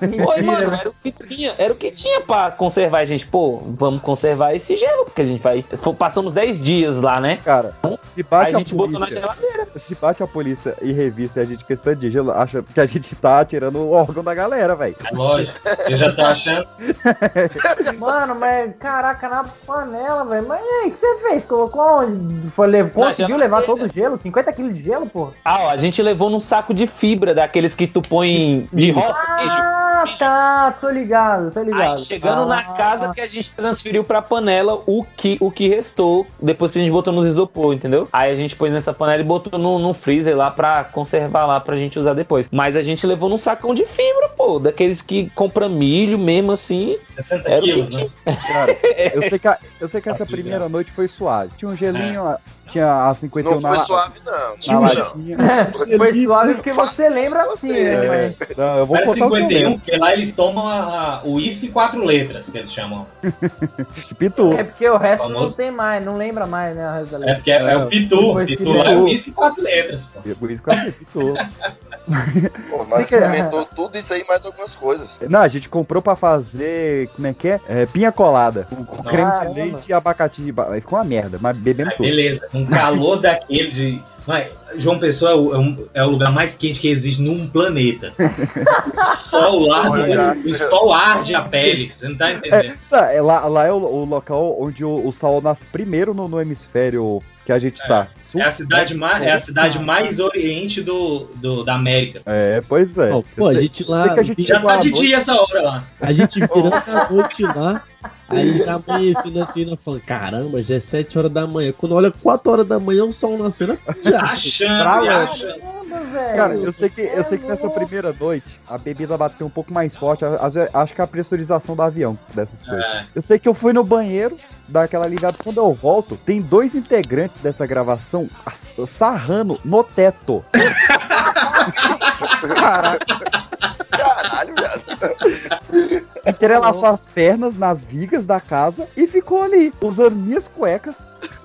Mentira, mano, era o que tinha, era o que tinha pra conservar. A gente, pô, vamos conservar esse gelo, porque a gente vai. Passamos 10 dias lá, né? Cara, se Aí bate a a, gente botou na polícia, geladeira. se bate a polícia e revista e a gente questão de gelo, acha que a gente tá tirando o órgão da galera, velho. Lógico. Eu já tô achando. (laughs) Mano, mas caraca, na panela, velho. Mas e aí, o que você fez? Colocou onde? Foi, le- conseguiu levar todo o gelo? 50 quilos de gelo, pô? Ah, ó, a gente levou num saco de fibra, daqueles que tu põe de roça, queijo. Ah, tá, tô ligado, tô ligado. Aí chegando Ah, na casa que a gente transferiu pra panela o que, o que restou depois que a gente botou nos isopor, entendeu? Aí a gente pôs nessa panela e botou no, no freezer lá pra conservar lá pra gente usar depois. Mas a gente levou num sacão de fibra, pô, daqueles que compra milho mesmo assim. 60 Era quilos, né? Cara, eu (laughs) sei que, a- eu sei que essa primeira noite foi suave. Tinha um gelinho, a- tinha a 51 Não foi na, suave, não. na Tinha latinha. (laughs) Foi suave porque você lembra assim, né? velho? Não, eu vou Era contar o que eu 51, lembro. porque lá eles tomam a, a, o uísque quatro letras, que eles chamam. (laughs) Pitu. É porque o resto não Famoso. tem mais, não lembra mais, né? O resto da É porque é, é o Pitu. Foi Pitu lá é Pitu. o uísque quatro letras, pô. Por isso que eu Pitu. (laughs) Pô, mas que- inventou tudo isso aí e mais algumas coisas. Não, a gente comprou pra fazer, como é que é? É, pinha colada. Com, com creme de leite e abacate. de ba- Ficou uma merda, mas bebemos tudo. beleza, um calor daquele de. Mas, João Pessoa é o, é um- é o lugar mais quente que existe num planeta. O sol arde, o sol arde a pele, você não tá entendendo. É, tá, é lá, lá é o, o local onde o, o sol nasce primeiro no, no hemisfério que a gente tá. Sul, É a cidade, mais, é a cidade mais oriente do, do, da América. É, pois é. Ó, pô, a gente lá. a gente Já tá de dia essa hora lá. A gente virando a noite lá, aí já amanhecendo assim, né? Falando, caramba, já é 7 horas da manhã. Quando olha 4 horas da manhã, o sol nascendo. (laughs) Já. Achando. Cara, eu sei que, eu É sei que nessa louco. primeira noite a bebida bateu um pouco mais forte. Às vezes, acho que é a pressurização do avião, dessas coisas. É. Eu sei que eu fui no banheiro, dar aquela ligada. Quando eu volto, tem dois integrantes dessa gravação sarrando no teto. (laughs) Caraca, Caralho, viado. (laughs) entrelaçou as pernas nas vigas da casa e ficou ali, usando minhas cuecas.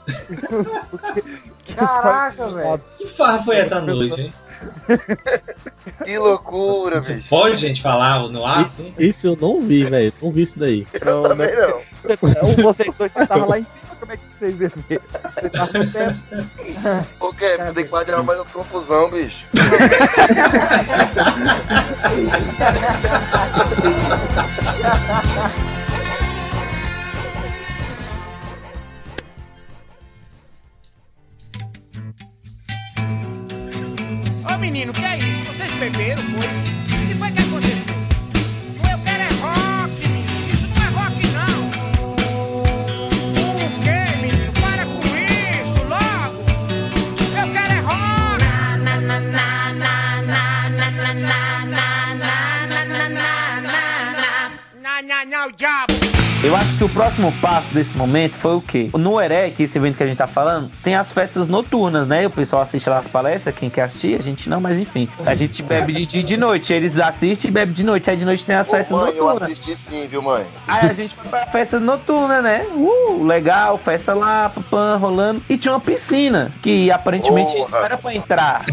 (laughs) Que Caraca, velho. Que farra foi essa noite, hein? Que loucura, Isso bicho. pode, gente, falar no ar? Assim? Isso eu não vi, velho. Não vi isso daí. (laughs) Eu também não. Ou vocês dois estavam lá em cima, como é que vocês iam ver? Vocês porque é CD4 era mais uma confusão, bicho. Ô menino, que é isso? Vocês beberam, foi? No now job Eu acho que o próximo passo desse momento foi o quê? No EREC, esse evento que a gente tá falando, tem as festas noturnas, né? O pessoal assiste lá as palestras, quem quer assistir, a gente não, mas enfim. A gente bebe de dia e de noite, eles assistem e bebem de noite, aí de noite tem as Ô, festas mãe, eu noturnas. assisti sim, viu, mãe? Aí a gente foi pra festa noturna, né? Uh, legal, festa lá, papã, rolando. E tinha uma piscina, que aparentemente Porra. não era pra entrar. (laughs)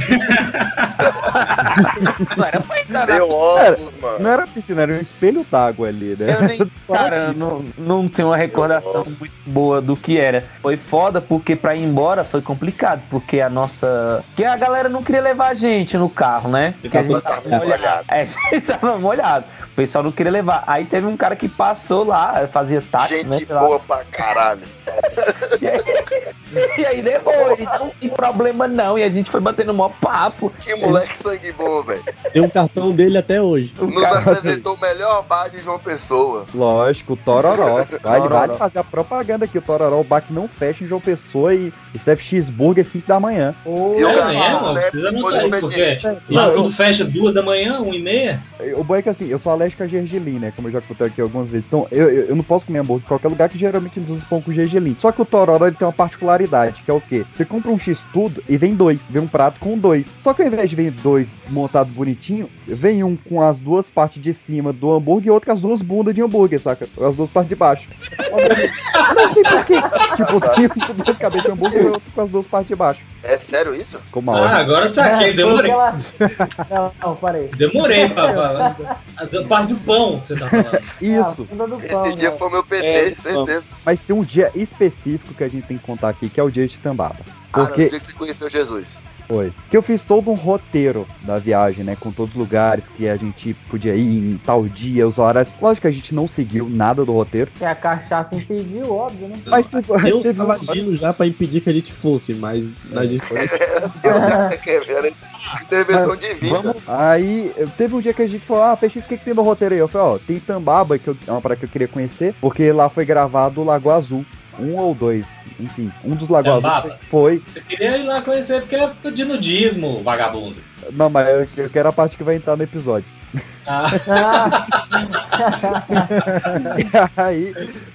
não era pra entrar Deu óculos, mano. Não era piscina, era um espelho d'água ali, né? Eu nem, (laughs) cara, eu não, não tenho uma recordação muito boa do que era. Foi foda porque pra ir embora foi complicado, porque a nossa. Que a galera não queria levar a gente no carro, né? Porque a gente tava molhado. É, (laughs) a gente tava molhado. O pessoal não queria levar. Aí teve um cara que passou lá, fazia táxi, né? Gente lá. boa pra caralho. (laughs) E aí levou, ele não tem problema não. E a gente foi batendo mó papo. Que moleque sangue bom, velho. Tem um cartão dele até hoje. Nos apresentou o melhor bar de João Pessoa. Lógico, o Tororó. (laughs) Vale, Tororó. vale fazer a propaganda aqui. O Tororó, o bar que não fecha em João Pessoa e e serve cheeseburger 5 da manhã. E eu É mesmo? né, Precisa do isso, porque lá Não, tudo fecha duas da manhã, uma e meia. O bom é que assim, eu sou alérgico a gergelim, né? Como eu já contei aqui algumas vezes. Então, eu, eu, eu não posso comer hambúrguer em qualquer lugar que geralmente eles usam pão com gergelim. Só que o Tororó ele tem uma particularidade, que é o quê? Você compra um X tudo e vem dois. Vem um prato com dois. Só que ao invés de vir dois montado bonitinho, vem um com as duas partes de cima do hambúrguer e outro com as duas bundas de hambúrguer, saca? As duas partes de baixo. (laughs) Eu não sei por quê. Tipo, tem um com duas cabeças de hambúrguer e outro com as duas partes de baixo. É sério isso? Ficou mal. Ah, agora saquei, É, demorei. (laughs) Não, não, parei. Demorei pra, a (laughs) parte do pão que você tá falando. (laughs) Isso. Ah, funda do pão, Esse dia foi meu PT, É, certeza. Mas tem um dia específico que a gente tem que contar aqui, que é o dia de Tambaba. Ah, no Porque dia que você conheceu Jesus. Foi. Que eu fiz todo um roteiro da viagem, né? Com todos os lugares que a gente podia ir em tal dia, os horários. Lógico que a gente não seguiu nada do roteiro. Que a cachaça impediu, óbvio, né? Mas tipo, Deus teve tava um- agindo já pra impedir que a gente fosse, mas a gente foi. (laughs) Intervenção divina. Vamos. Aí teve um dia que a gente falou: Ah, Peixe, o que, que tem no roteiro aí? Eu falei: Ó, tem Tambaba, que eu- é uma parada que eu queria conhecer, porque lá foi gravado o Lago Azul. Um ou dois, enfim, um dos Lago Azul Tambaba? foi. Você queria ir lá conhecer porque é de nudismo, vagabundo. Não, mas eu, eu quero a parte que vai entrar no episódio. (laughs) E aí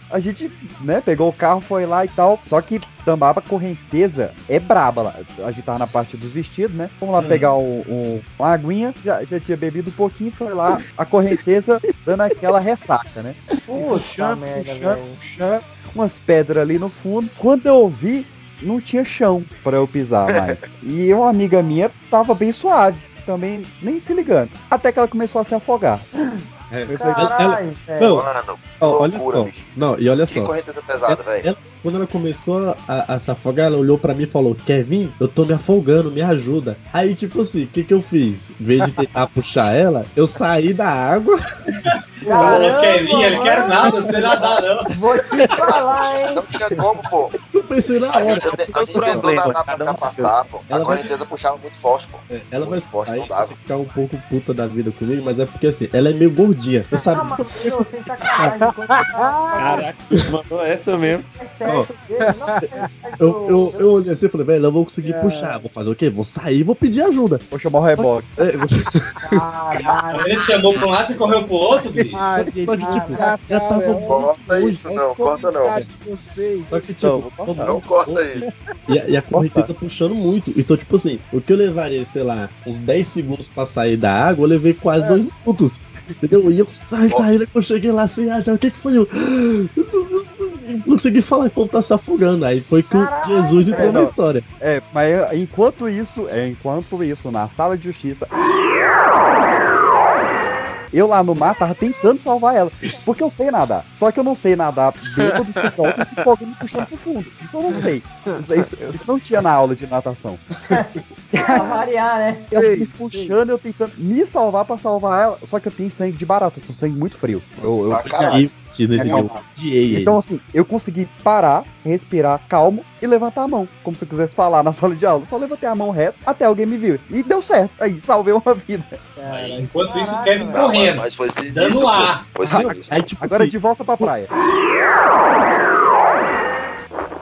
a gente, né, pegou o carro, foi lá e tal. Só que Tambaba Correnteza é braba lá. A gente tava na parte dos vestidos, né? Vamos lá Hum. pegar o, o- uma aguinha, já, já tinha bebido um pouquinho, foi lá, a correnteza dando aquela ressaca, né? Puta merda, puxando, velho. puxando, umas pedras ali no fundo. Quando eu vi, não tinha chão pra eu pisar mais. (laughs) e uma amiga minha tava bem suave, também nem se ligando. Até que ela começou a se afogar. Foi isso aí. Ela- ela- não, Mano, ó, olha só. bicho. Não, e olha Que só. correnteza pesada, velho. Quando ela começou a, a se afogar, ela olhou pra mim e falou: Kevin, eu tô me afogando, me ajuda. Aí, tipo assim, o que que eu fiz? Em vez de tentar (laughs) puxar ela, eu saí da água. (laughs) Ô, Kevin, ele quer nada, não sei nadar, não. Vou te falar, hein? Não tinha como, pô. Eu pensei na A hora. a gente tentou problema, nadar pra se afastar, pô. A Ela vai- correnteza puxava muito forte, pô. É, Ela vai Muito forte, aí não dava. você ficar um pouco puta da vida comigo, mas é porque assim, ela é meio gordinha. Eu Ah, sabia mas meu, sem sacanagem. (laughs) quando você tava Caraca, mandou essa mesmo. certo Eu, eu, eu olhei assim e falei, velho, eu não vou conseguir É. puxar. Vou fazer o quê? Vou sair e vou pedir ajuda. Vou chamar o reboque. É, vou- Caralho. Ele chamou pra um lado, você correu pro outro, bicho. Ah, Só que, tipo, ah, já tá, tava é Corta isso, não, corta não. Só que, tipo. Não corta isso. E a, e a correnteza puxando muito. Então, tipo assim, o que eu levaria, sei lá, uns 10 segundos pra sair da água, eu levei quase 2 minutos. Entendeu? E eu saí, saí, que eu cheguei lá assim, ah, já, o que que foi? Eu (gasps) não consegui falar como tá se afogando. Aí foi que o Caralho, Jesus entrou na velho. história. É, mas é, enquanto isso, é, enquanto isso, na sala de justiça. Eu lá no mar tava tentando salvar ela. Porque eu sei nadar. Só que eu não sei nadar dentro do ciclo se fogo me puxando pro fundo. Isso eu não sei. Isso, isso- isso não tinha na aula de natação. Pra variar, né? Ela me puxando, eu tentando me salvar pra salvar ela. Só que eu tenho sangue de barata, eu tenho sangue muito frio. Eu, eu, Pra nesse É, ele. então, assim, eu consegui parar, respirar calmo e levantar a mão. Como se eu quisesse falar na (laughs) sala de aula. Só levantei a mão reto até alguém me viu. E deu certo. Aí, salvei uma vida. Enquanto isso, o Kevin correndo. mas foi sinistro, Dando pô. ar. Foi sinistro. Aí, tipo Agora assim, de volta pra praia.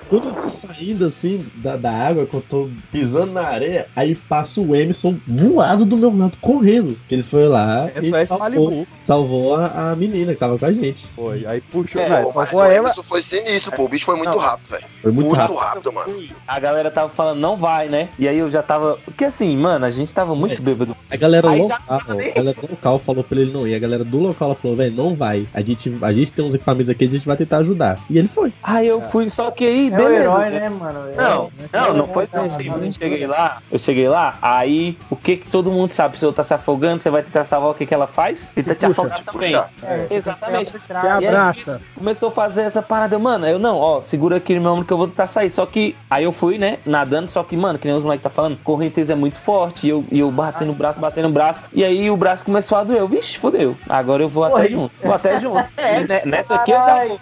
Quando eu tô saindo assim da, da água, quando eu tô pisando na areia, aí passa o Emerson voado do meu lado, correndo. Que ele foi lá É e salvou, salvou a, a menina que tava com a gente. Foi. Aí puxou. É, mas salvou o ela. Emerson foi sinistro, pô. O bicho foi muito Não. rápido, velho. Foi muito, Muito rápido. rápido, mano. A galera tava falando, não vai, né? E aí eu já tava. Porque assim, mano, a gente tava muito É. bêbado. A galera Aí local, a galera local falou pra ele não ir. A galera do local ela falou, velho, não vai. A gente, a gente tem uns equipamentos aqui, a gente vai tentar ajudar. E ele foi. Aí eu fui, só que aí, É beleza. herói, né, mano? Não, não, não foi tão simples. Eu cheguei lá, eu cheguei lá, aí o que que todo mundo sabe? Se eu tá se afogando, você vai tentar salvar o que que ela faz? Tenta te puxa, afogar te também. puxar. É, Exatamente. Te Te E aí, abraça. começou a fazer essa parada, mano. Eu não, ó, segura aqui no meu ombro que eu vou tentar sair. Só que aí eu fui, né, nadando, só que, mano, que nem os moleques tá falando, correnteza é muito forte. E eu, e eu batendo o braço, batendo o braço. E aí o braço começou a doer. Eu, Vixe, fodeu. Agora eu vou até Morri. junto. Vou até junto. (laughs) É, né, nessa aqui eu já vou.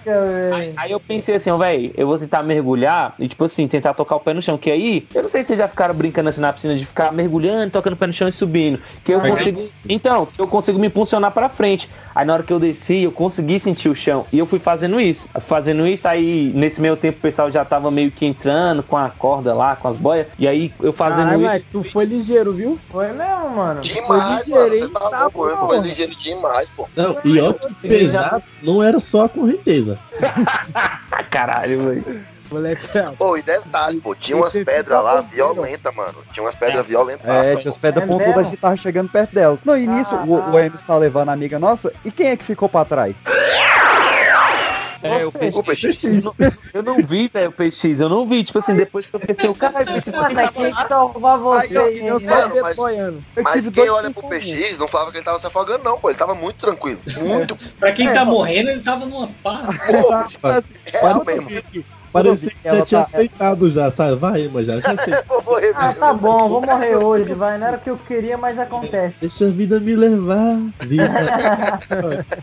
Aí, aí eu pensei assim, ó, velho, eu vou tentar mergulhar e, tipo assim, tentar tocar o pé no chão. Que aí, eu não sei se vocês já ficaram brincando assim na piscina de ficar mergulhando, tocando o pé no chão e subindo. Que eu consigo. Então, eu consigo me impulsionar pra frente. Aí na hora que eu desci, eu consegui sentir o chão. E eu fui fazendo isso. Fazendo isso, aí nesse meio tempo o pessoal já tava meio que entrando com a corda lá, com as boias. E aí eu fazendo Caralho, isso. mas tu foi ligeiro, viu? Foi mesmo, mano. Demais, ligeiro, mano. Você tá Tá bom. Foi ligeiro demais, pô. Não, e ó que pesado, não era só a correnteza. (laughs) Caralho, velho. Moleque, Ô, e detalhe, pô, tinha umas pedras lá violentas, mano. Tinha umas pedras violentas. É, tinha os pedras É pontudas, a gente tava chegando perto dela. No início, o, o Emerson tá levando a amiga nossa. E quem é que ficou pra trás? É, o O PX. Eu não, eu não vi, velho, o PX. Eu não vi. Tipo assim, depois que eu pensei, o cara, o PX Mano, mas quem que salvar você, eu- só Mano, vi. Eu Mas quem olha pro. PX não falava que ele tava se afogando, não, pô. Ele tava muito tranquilo. Muito. Pra quem É, tá mano. morrendo, ele tava numa paz. Pô, mesmo. vi que- Parecia que ela já tinha tá- aceitado já, sabe? Vai, mas já, já morrer (laughs) Ah, tá bom, vou morrer hoje, vai. Não era o que eu queria, mas acontece. Deixa a vida me levar. Vida.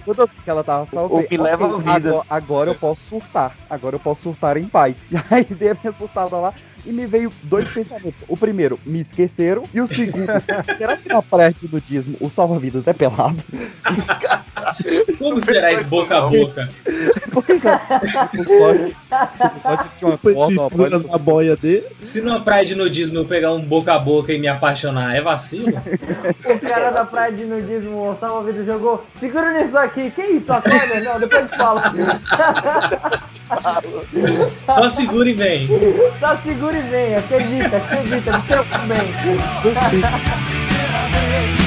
Quando eu vi que ela tava salva, O que leva a vida. Agora, agora eu posso surtar. Agora eu posso surtar em paz. E (laughs) aí dei a minha surtada lá. E me veio dois pensamentos. O primeiro, me esqueceram. E o segundo, (laughs) será que na praia de nudismo o salva-vidas é pelado? (laughs) Como será esse boca a boca? Tinha uma Foi foto, te uma boia- na boia dele. Se numa praia de nudismo eu pegar um boca a boca e me apaixonar, é vacilo? (laughs) O cara da praia de nudismo, o salva vida jogou. Segura nisso aqui. Que isso? Acorda? Não, depois eu te falo. Só segura e vem. Só segura e vem. Acredita, acredita. Não sei bem.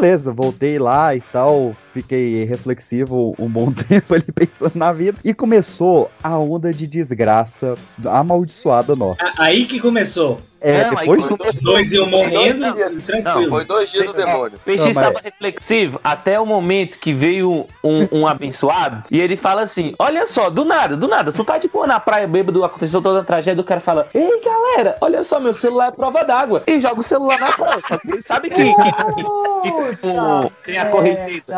Beleza, voltei lá e tal, fiquei reflexivo um bom (laughs) tempo ali pensando na vida. E começou a onda de desgraça amaldiçoada nossa. Aí que começou. É, Não, depois Os dois iam morrendo, Dois tranquilo. Foi dois dias do demônio. Peixe Não, mas- estava reflexivo até o momento que veio um, um abençoado e ele fala assim: Olha só, do nada, do nada, tu tá de boa na praia bêbado, aconteceu toda a tragédia, o cara fala: Ei galera, olha só, meu celular é prova d'água. E joga o celular na praia. Só que ele sabe que, que, que- que o- tem a correnteza.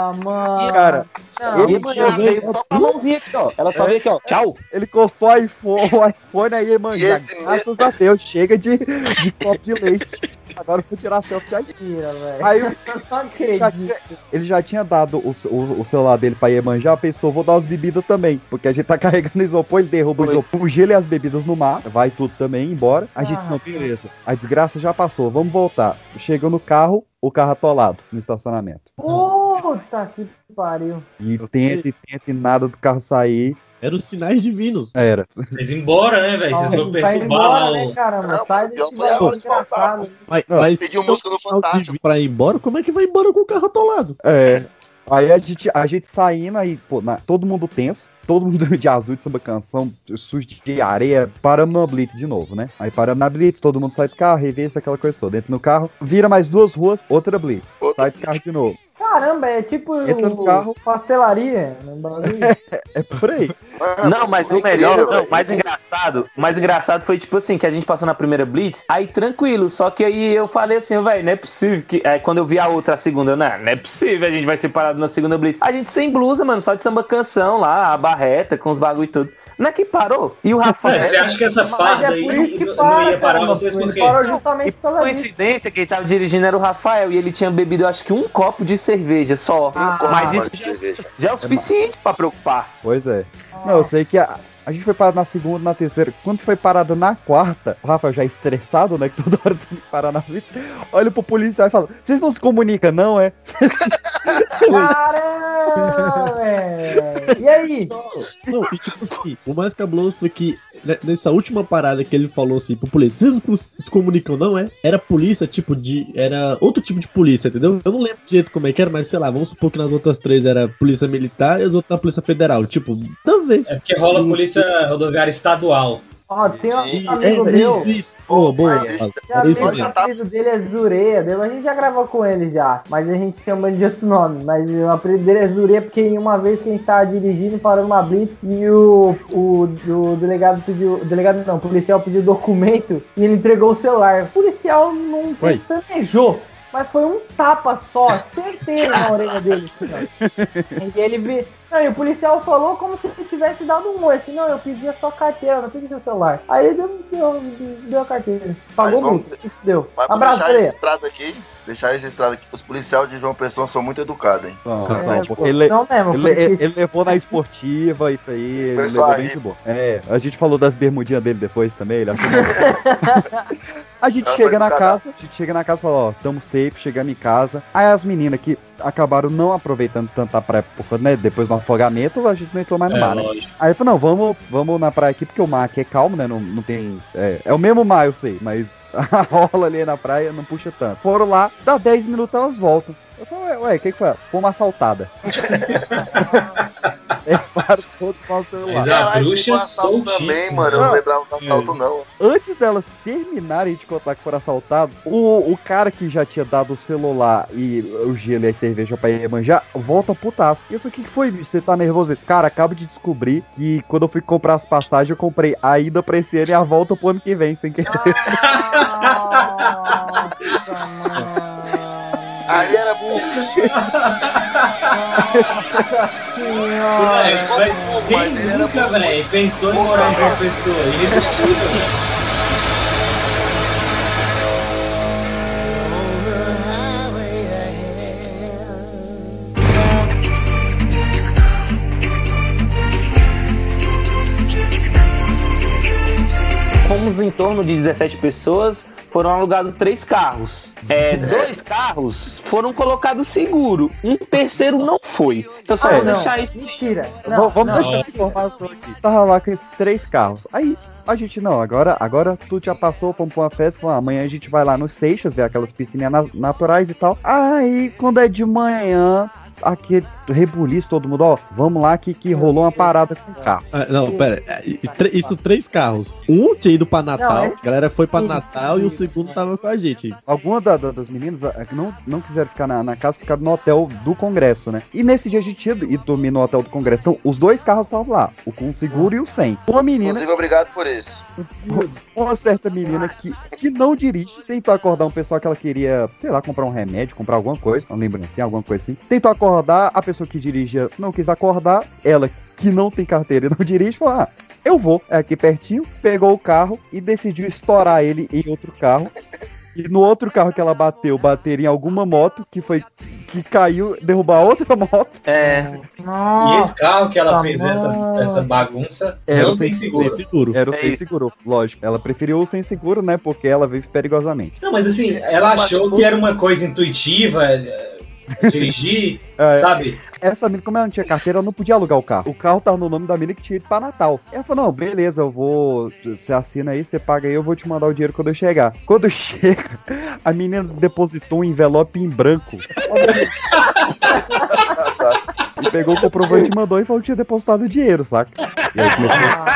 Cara, Não, ele veio só com a mãozinha aqui, ó. Ela só veio aqui, ó. Tchau. Ele encostou o iPhone, o iPhone aí, mano. Graças a Deus, chega de, de copo de leite. Agora eu vou tirar selfie aqui. mentira, velho. Aí (laughs) Eu acredito. tinha- ele já tinha dado o, o- o celular dele pra Iemanjá, pensou, vou dar as bebidas também. Porque a gente tá (laughs) carregando isopor, ele derruba o isopor, o gelo e as bebidas no mar, vai tudo também embora. A gente, Ah, não, beleza. A desgraça já passou, vamos voltar. Chegou no carro, o carro atolado no estacionamento. Puta que pariu. E tenta e tenta e nada do carro sair. Eram os sinais divinos. Era. Vocês embora, né, velho? Vocês vão Vai perturbar embora, lá né? Não, Sai desse bagulho engraçado. Mas, mas pediu música no Fantástico. Pra ir embora, como é que vai embora com o carro atolado? É. Aí a gente, a gente saindo, aí, pô, na- todo mundo tenso, todo mundo (laughs) de azul de samba canção, sujo de areia, paramos no Blitz de novo, né? Aí paramos na Blitz, todo mundo sai do carro, revista, aquela coisa toda. Entra no carro, vira mais duas ruas, outra Blitz. Outra sai do carro de novo. Caramba, é tipo Entra no o- carro. pastelaria no Brasil. (laughs) É por aí. Mano, Não, mas o melhor, incrível, não, mais engraçado, o mais engraçado foi tipo assim, que a gente passou na primeira blitz, aí tranquilo, só que aí eu falei assim, velho, não é possível que aí quando eu vi a outra a segunda, eu, não, não é possível, a gente vai ser parado na segunda blitz. A gente sem blusa, mano, só de samba canção lá, a barreta com os bagulho e tudo. Não é que parou? E o Rafael Você acha que essa Mas farda é aí isso não, para, não ia parar caramba, vocês por quê? parou justamente E disso. coincidência, quem tava dirigindo era o Rafael e ele tinha bebido, eu acho que um copo de cerveja só. Ah, Mas Pode isso ser, veja. já é o suficiente pra preocupar. Pois é. Não, eu sei que a, a gente foi parado na segunda, na terceira. Quando foi parado na quarta, o Rafa já estressado, né? Que toda hora tem que parar na blitz. Olha pro policial e fala: Vocês não se comunicam, não, é? Caramba, (laughs) velho. E aí? Não, e tipo assim, o mais cabuloso foi que nessa última parada que ele falou assim pro polícia, vocês não se comunicam, não é? Era polícia, tipo de. Era outro tipo de polícia, entendeu? Eu não lembro de jeito como é que era, mas sei lá, vamos supor que nas outras três era polícia militar e as outras da polícia federal. Tipo, vê. É porque rola polícia rodoviária estadual. Ó, tem um amigo É, meu. isso, isso. Boa, boa. Isso mesmo. o apelido dele é Zureia. A gente já gravou com ele já, mas a gente chama ele de outro nome. Mas o apelido dele é Zureia porque em uma vez que a gente tava dirigindo, parou numa blitz e o, o, o delegado pediu. O delegado não, o policial pediu documento e ele entregou o celular. O policial não pestanejou. Mas foi um tapa só, certeiro na orelha dele. Assim. E ele vi... Não, e o policial falou como se ele tivesse dado um oi. Assim, não, eu pedi a sua carteira, não pedi seu celular. Aí ele deu, deu, deu a carteira. Pagou Mas vamos- muito. Isso deu. Mas pra Abraço, deixar registrado aqui, deixar registrado aqui, os policiais de João Pessoa são muito educados, hein? Não, porque ele, Não mesmo, ele, ele- ele levou na esportiva, isso aí. Ele Pessoal, levou bem de boa. É, a gente falou das bermudinhas dele depois também. Ele achou (laughs) A gente Nossa, chega na casa, a gente chega na casa e fala, ó, tamo safe, chegamos em casa. Aí as meninas que acabaram não aproveitando tanto a praia, porque, né, depois do afogamento, a gente não entrou mais no É, mar, né? lógico. Aí eu falei, não, vamos, vamos na praia aqui, porque o mar aqui é calmo, né? Não, não tem. É, é o mesmo mar, eu sei, mas (laughs) a rola ali na praia não puxa tanto. Foram lá, dá 10 minutos elas voltam. Eu falei, ué, ué, o que, que foi? Foi uma assaltada. (laughs) levaram todos o celular. Mas a Caralho, bruxa um assalto também, soltíssima. mano. Eu não Não. lembrava do assalto, não. Antes delas terminarem de contar que foram assaltados, o, o cara que já tinha dado o celular e o gelo e a cerveja pra ir manjar, volta putaço. E eu falei, o que, foi, bicho? Você tá nervoso? Cara, acabo de descobrir que quando eu fui comprar as passagens, eu comprei a ida pra esse ano e a volta pro ano que vem, sem querer. (laughs) Aí era burro. Mas quem nunca, velho, pensou em morar em João Pessoa? Irresistível, velho. Fomos em torno de 17 pessoas, foram alugados três carros. É, (laughs) dois carros foram colocados seguro, um terceiro não foi. Eu só É, vou não. deixar isso. Mentira. Não, Vamos não. deixar aqui. Tava lá com esses três carros. Aí a gente, não, agora, agora tudo já passou, vamos pra uma festa. falou, ah, amanhã a gente vai lá nos Seixas, ver aquelas piscininhas na- naturais e tal. Aí, quando é de manhã, aquele rebuliço, todo mundo, ó, vamos lá que, que rolou uma parada com o carro. Ah, não, pera. é, Isso, três carros. Um tinha ido pra Natal, Não, a galera foi pra Natal e o segundo tava com a gente. Alguma da- da- das meninas que não, não quiseram ficar na, na casa, ficaram no hotel do Congresso, né? E nesse dia a gente tinha ido dormir no hotel do Congresso. Então, os dois carros estavam lá, o com seguro e o sem. Uma menina, Inclusive, obrigado por isso. (laughs) uma certa menina que, que não dirige, tentou acordar um pessoal que ela queria, sei lá, comprar um remédio, comprar alguma coisa, uma lembrancinha, alguma coisa assim. Tentou acordar, a pessoa que dirigia não quis acordar, ela que não tem carteira e não (laughs) dirige, falou, ah, eu vou, é aqui pertinho, pegou o carro e decidiu estourar ele em outro carro. E no outro carro que ela bateu, bater em alguma moto, que foi que caiu, derrubar outra (laughs) moto. É, E esse carro que ela Nossa, fez essa, essa bagunça Era não tem sem seguro. Seguro. Era o É sem isso. seguro, lógico. Ela preferiu o sem seguro, né? Porque ela vive perigosamente. Não, mas assim, ela achou que era uma coisa intuitiva, dirigir, É, sabe? essa menina, como ela não tinha carteira, ela não podia alugar o carro. O carro tava no nome da menina que tinha ido pra Natal. Ela falou: não, beleza, eu vou. Você assina aí, você paga aí, eu vou te mandar o dinheiro quando eu chegar. Quando (laughs) chega, a menina depositou um envelope em branco. e pegou o comprovante e mandou e falou que tinha depositado o dinheiro, saca? E aí começou.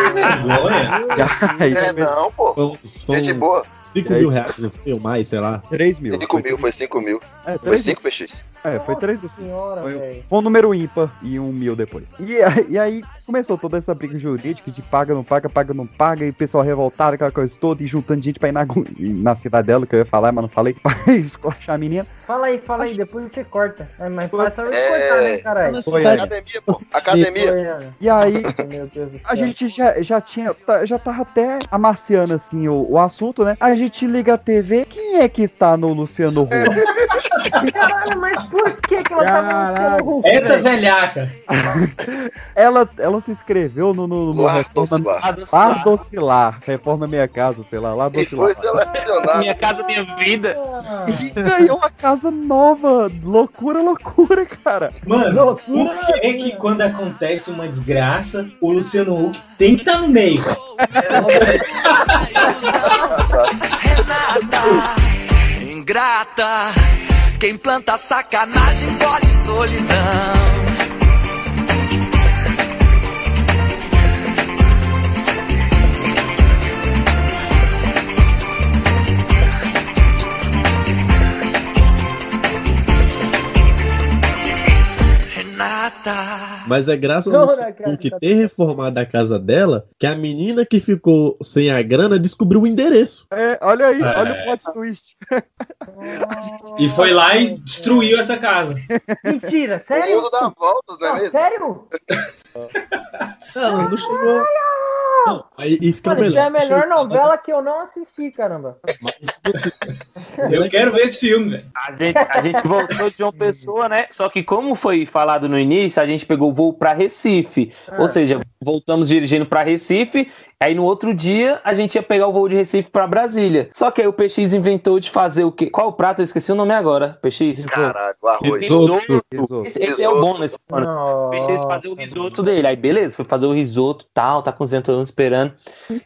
(laughs) Aí, É, não, pô. Gente boa. 5 mil reais? Ou mais, sei lá. 3 mil. 5 mil, foi 5 mil. É, Foi 3 5 PX. É, foi três Nossa senhora, Foi-. Foi um número ímpar e um mil depois. E, aí- e aí começou toda essa briga jurídica de paga, não paga, paga, não paga, e o pessoal revoltado, aquela coisa toda, e juntando gente pra ir na, na cidade dela, que eu ia falar, mas não falei, (laughs) pra esculachar a menina. Fala aí, fala aí, depois você corta. Mas, mas faz só É. cortar, né, caralho? Foi, Academia, pô. Academia. Foi, Ana. E aí (laughs) a gente já, já tinha, tá- já tava até amaciando assim o, o assunto, né? A gente liga a TV, quem é que tá no Luciano Huck? (laughs) Caralho, mas por que que ela tá Caralho. no Hulk, Essa velho? velhaca. (laughs) ela, ela se inscreveu no, no, no Lar Reforma Docilar. Lar Docilar, Reforma Minha Casa, sei lá, Lar E foi minha casa, minha vida. E ganhou uma casa nova. Loucura, loucura, cara. Mano, Loucura, por que que quando acontece uma desgraça, o Luciano Huck tem que estar no meio, velho? (laughs) Ingrata, quem planta sacanagem colhe solidão. Mas é graças Não, ao né, cara, Huck tá ter reformado a casa dela que a menina que ficou sem a grana descobriu o endereço. É, olha aí, É. olha o plot twist. E foi lá e destruiu essa casa. Mentira, O sério? mundo dá voltas, não é Não, mesmo? sério? (laughs) Não, não chegou. Não, isso que é Mano, isso é a melhor. novela que eu não assisti, caramba. (laughs) Eu quero ver esse filme, velho. A gente, a gente voltou de João Pessoa, né? Só que como foi falado no início, a gente pegou o voo pra Recife. Ah. Ou seja, voltamos dirigindo pra Recife. Aí no outro dia a gente ia pegar o voo de Recife pra Brasília. Só que aí o PX inventou de fazer o quê? Qual o prato? Eu esqueci o nome agora. PX? Caralho, o arroz. Risoto. Risoto. Esse, esse é o bom nesse ano. O PX fazer o risoto dele. Aí beleza, foi fazer o risoto tal, tá cozinhando, todo mundo esperando.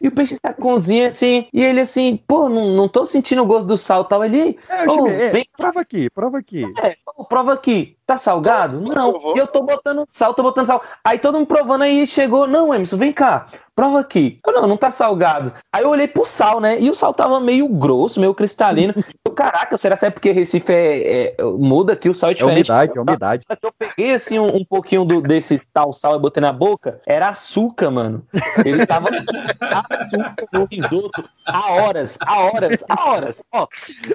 E o PX tá cozinha assim, e ele assim, pô, não, não tô sentindo o gosto do sal tal. Ele, É, Chime, é, vem- prova aqui, prova aqui. é, ô, prova aqui. Tá salgado? Não. E eu tô botando sal, tô botando sal. Aí todo mundo provando aí chegou, não, Emerson, vem cá, prova aqui. Eu, não, não tá salgado. Aí eu olhei pro sal, né? E o sal tava meio grosso, meio cristalino. (laughs) Eu, caraca, será que é porque Recife é, é- muda aqui, o sal é É diferente? umidade, é umidade. Eu peguei assim um, um pouquinho do- desse tal sal e botei na boca, era açúcar, mano. Ele tava (laughs) açúcar no risoto há horas, há horas, há horas. Ó,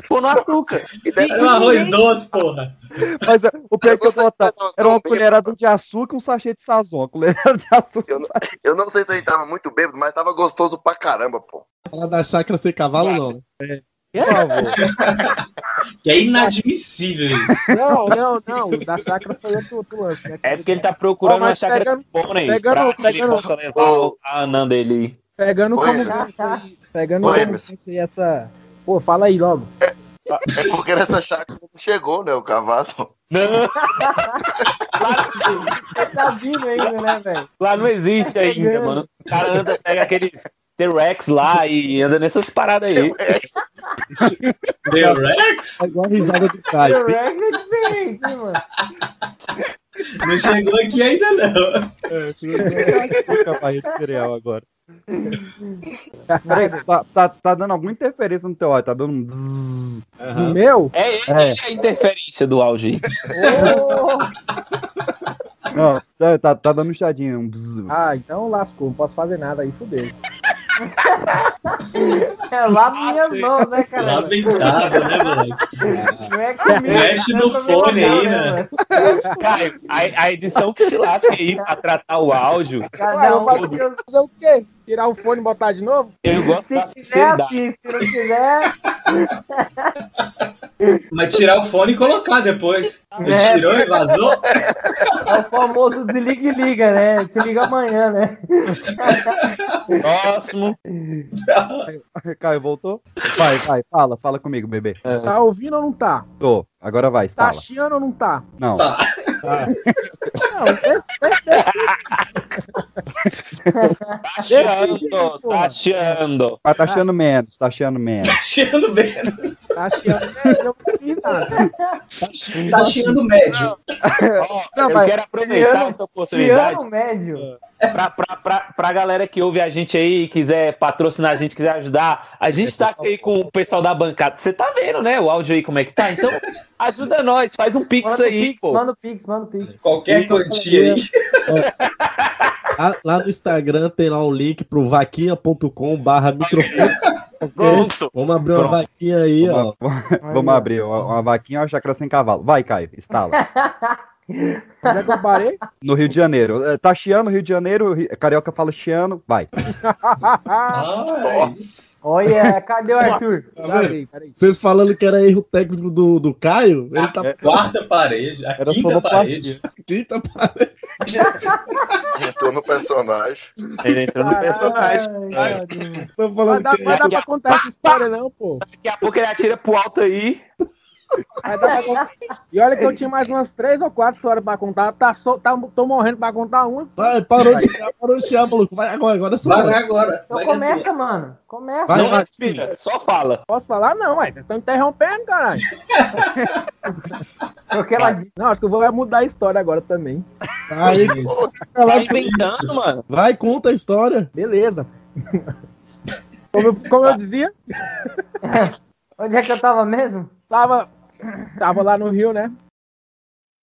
pô no açúcar. Era um arroz doce, porra. Mas é, o pior que eu botava era uma colherada de açúcar e um sachê de sazon. Colherada de açúcar. Eu não, eu não sei se ele tava muito bêbado, mas tava gostoso pra caramba, pô. Falar da chácara sem cavalo, não. Por favor. Que (laughs) é inadmissível isso. Não, não, não. Da chácara foi outro, outro lance, né? É porque ele tá procurando Ó, uma chácara pegando- pônei pegando- pra que ele pegando- possa levar a Anã dele. Pegando Oi, como aí, pegando Oi, como gancho aí essa. Pô, fala aí logo. É porque nessa chácara não chegou, né, o cavalo. Não, Você tá vindo ainda, né, velho? lá não existe ainda, Pegando. mano. O cara anda, pega aqueles T-Rex lá e anda nessas paradas aí. The Rex? É igual a risada do Caio. The Rex é diferente, mano. Não chegou aqui ainda, não. É, Fica a barriga de cereal agora. (laughs) Peraí, tá, tá, tá dando alguma interferência no teu áudio, tá dando um bzzz. O meu? É ele a interferência do áudio aí. Não, tá, tá, tá dando um chadinho, um bzzz. Ah, então lascou, não posso fazer nada aí, fudeu. (laughs) É lá minhas mãos, né, cara? Lamentável, né, (laughs) moleque? Não é comigo. Mexe no não é fone aí, né? mano? Caio, a, a edição que se lasca aí pra tratar o áudio. Cada eu um. faço fazer o quê? Tirar o fone e botar de novo? Eu gosto Se da quiser assim, se não quiser. (laughs) Mas tirar o fone e colocar depois. Ele É. tirou e vazou? É o famoso desliga e liga, né? Se liga amanhã, né? Próximo. Caio, voltou? Vai, vai, fala, fala comigo, bebê. Tá ouvindo ou não tá? Tô, agora vai, Tá fala. chiando ou não tá? Não, Não, Tá chiando, tá chiando. mas tá achando menos, tá achando menos. Cheirando bem. tá chiando, né? Eu não ouvi nada. Tá cheirando médio. Ó, Não, eu mas- quero aproveitar essa oportunidade Tiano médio. Pra, pra, pra, pra galera que ouve a gente aí, quiser patrocinar a gente, quiser ajudar. A gente tá aqui com o pessoal da bancada. Você tá vendo, né? O áudio aí como é que tá? Então, ajuda nós, faz um pix Manda aí, pix, pô. manda o pix, manda o pix. Qualquer quantia aí. Lá, lá no Instagram tem lá um link pro vaquinha.com barra microfone. Pronto. Vamos abrir uma Pronto. vaquinha aí, ó. Vamos, vamos abrir uma, uma vaquinha ou uma chácara sem cavalo. Vai, Caio, instala. (laughs) Onde é que eu parei? No Rio de Janeiro. Eh, Tá chiando Rio de Janeiro, Ri- Carioca fala chiando, vai. Olha, cadê o Arthur? Peraí, peraí. Vocês falando que era erro técnico do, do Caio, ele tá É. quarta parede. A Era quinta parede. quinta parede. Entrou no personagem. Ele entrou no personagem. Ai. Tô falando dar, que vai dar pra contar essa história, não, pô. Daqui a pouco ele atira pro alto aí. E olha que eu tinha mais umas três ou quatro histórias pra contar. Tá só, tá, tô morrendo pra contar uma. Vai, parou de chiar, parou de chiar, maluco. Vai agora, agora é só. Vai, vai agora. Então Vai começa, mano. Começa. Vai, Não respira, só fala. Posso falar? Não, ué. Vocês estão interrompendo, caralho. (laughs) Porque ela disse. Não, acho que eu vou mudar a história agora também. Aí, Tá vai, inventando, mano. vai, conta a história. Beleza. Como eu, como eu dizia, (laughs) Onde é que eu tava mesmo? tava, tava lá no Rio, né?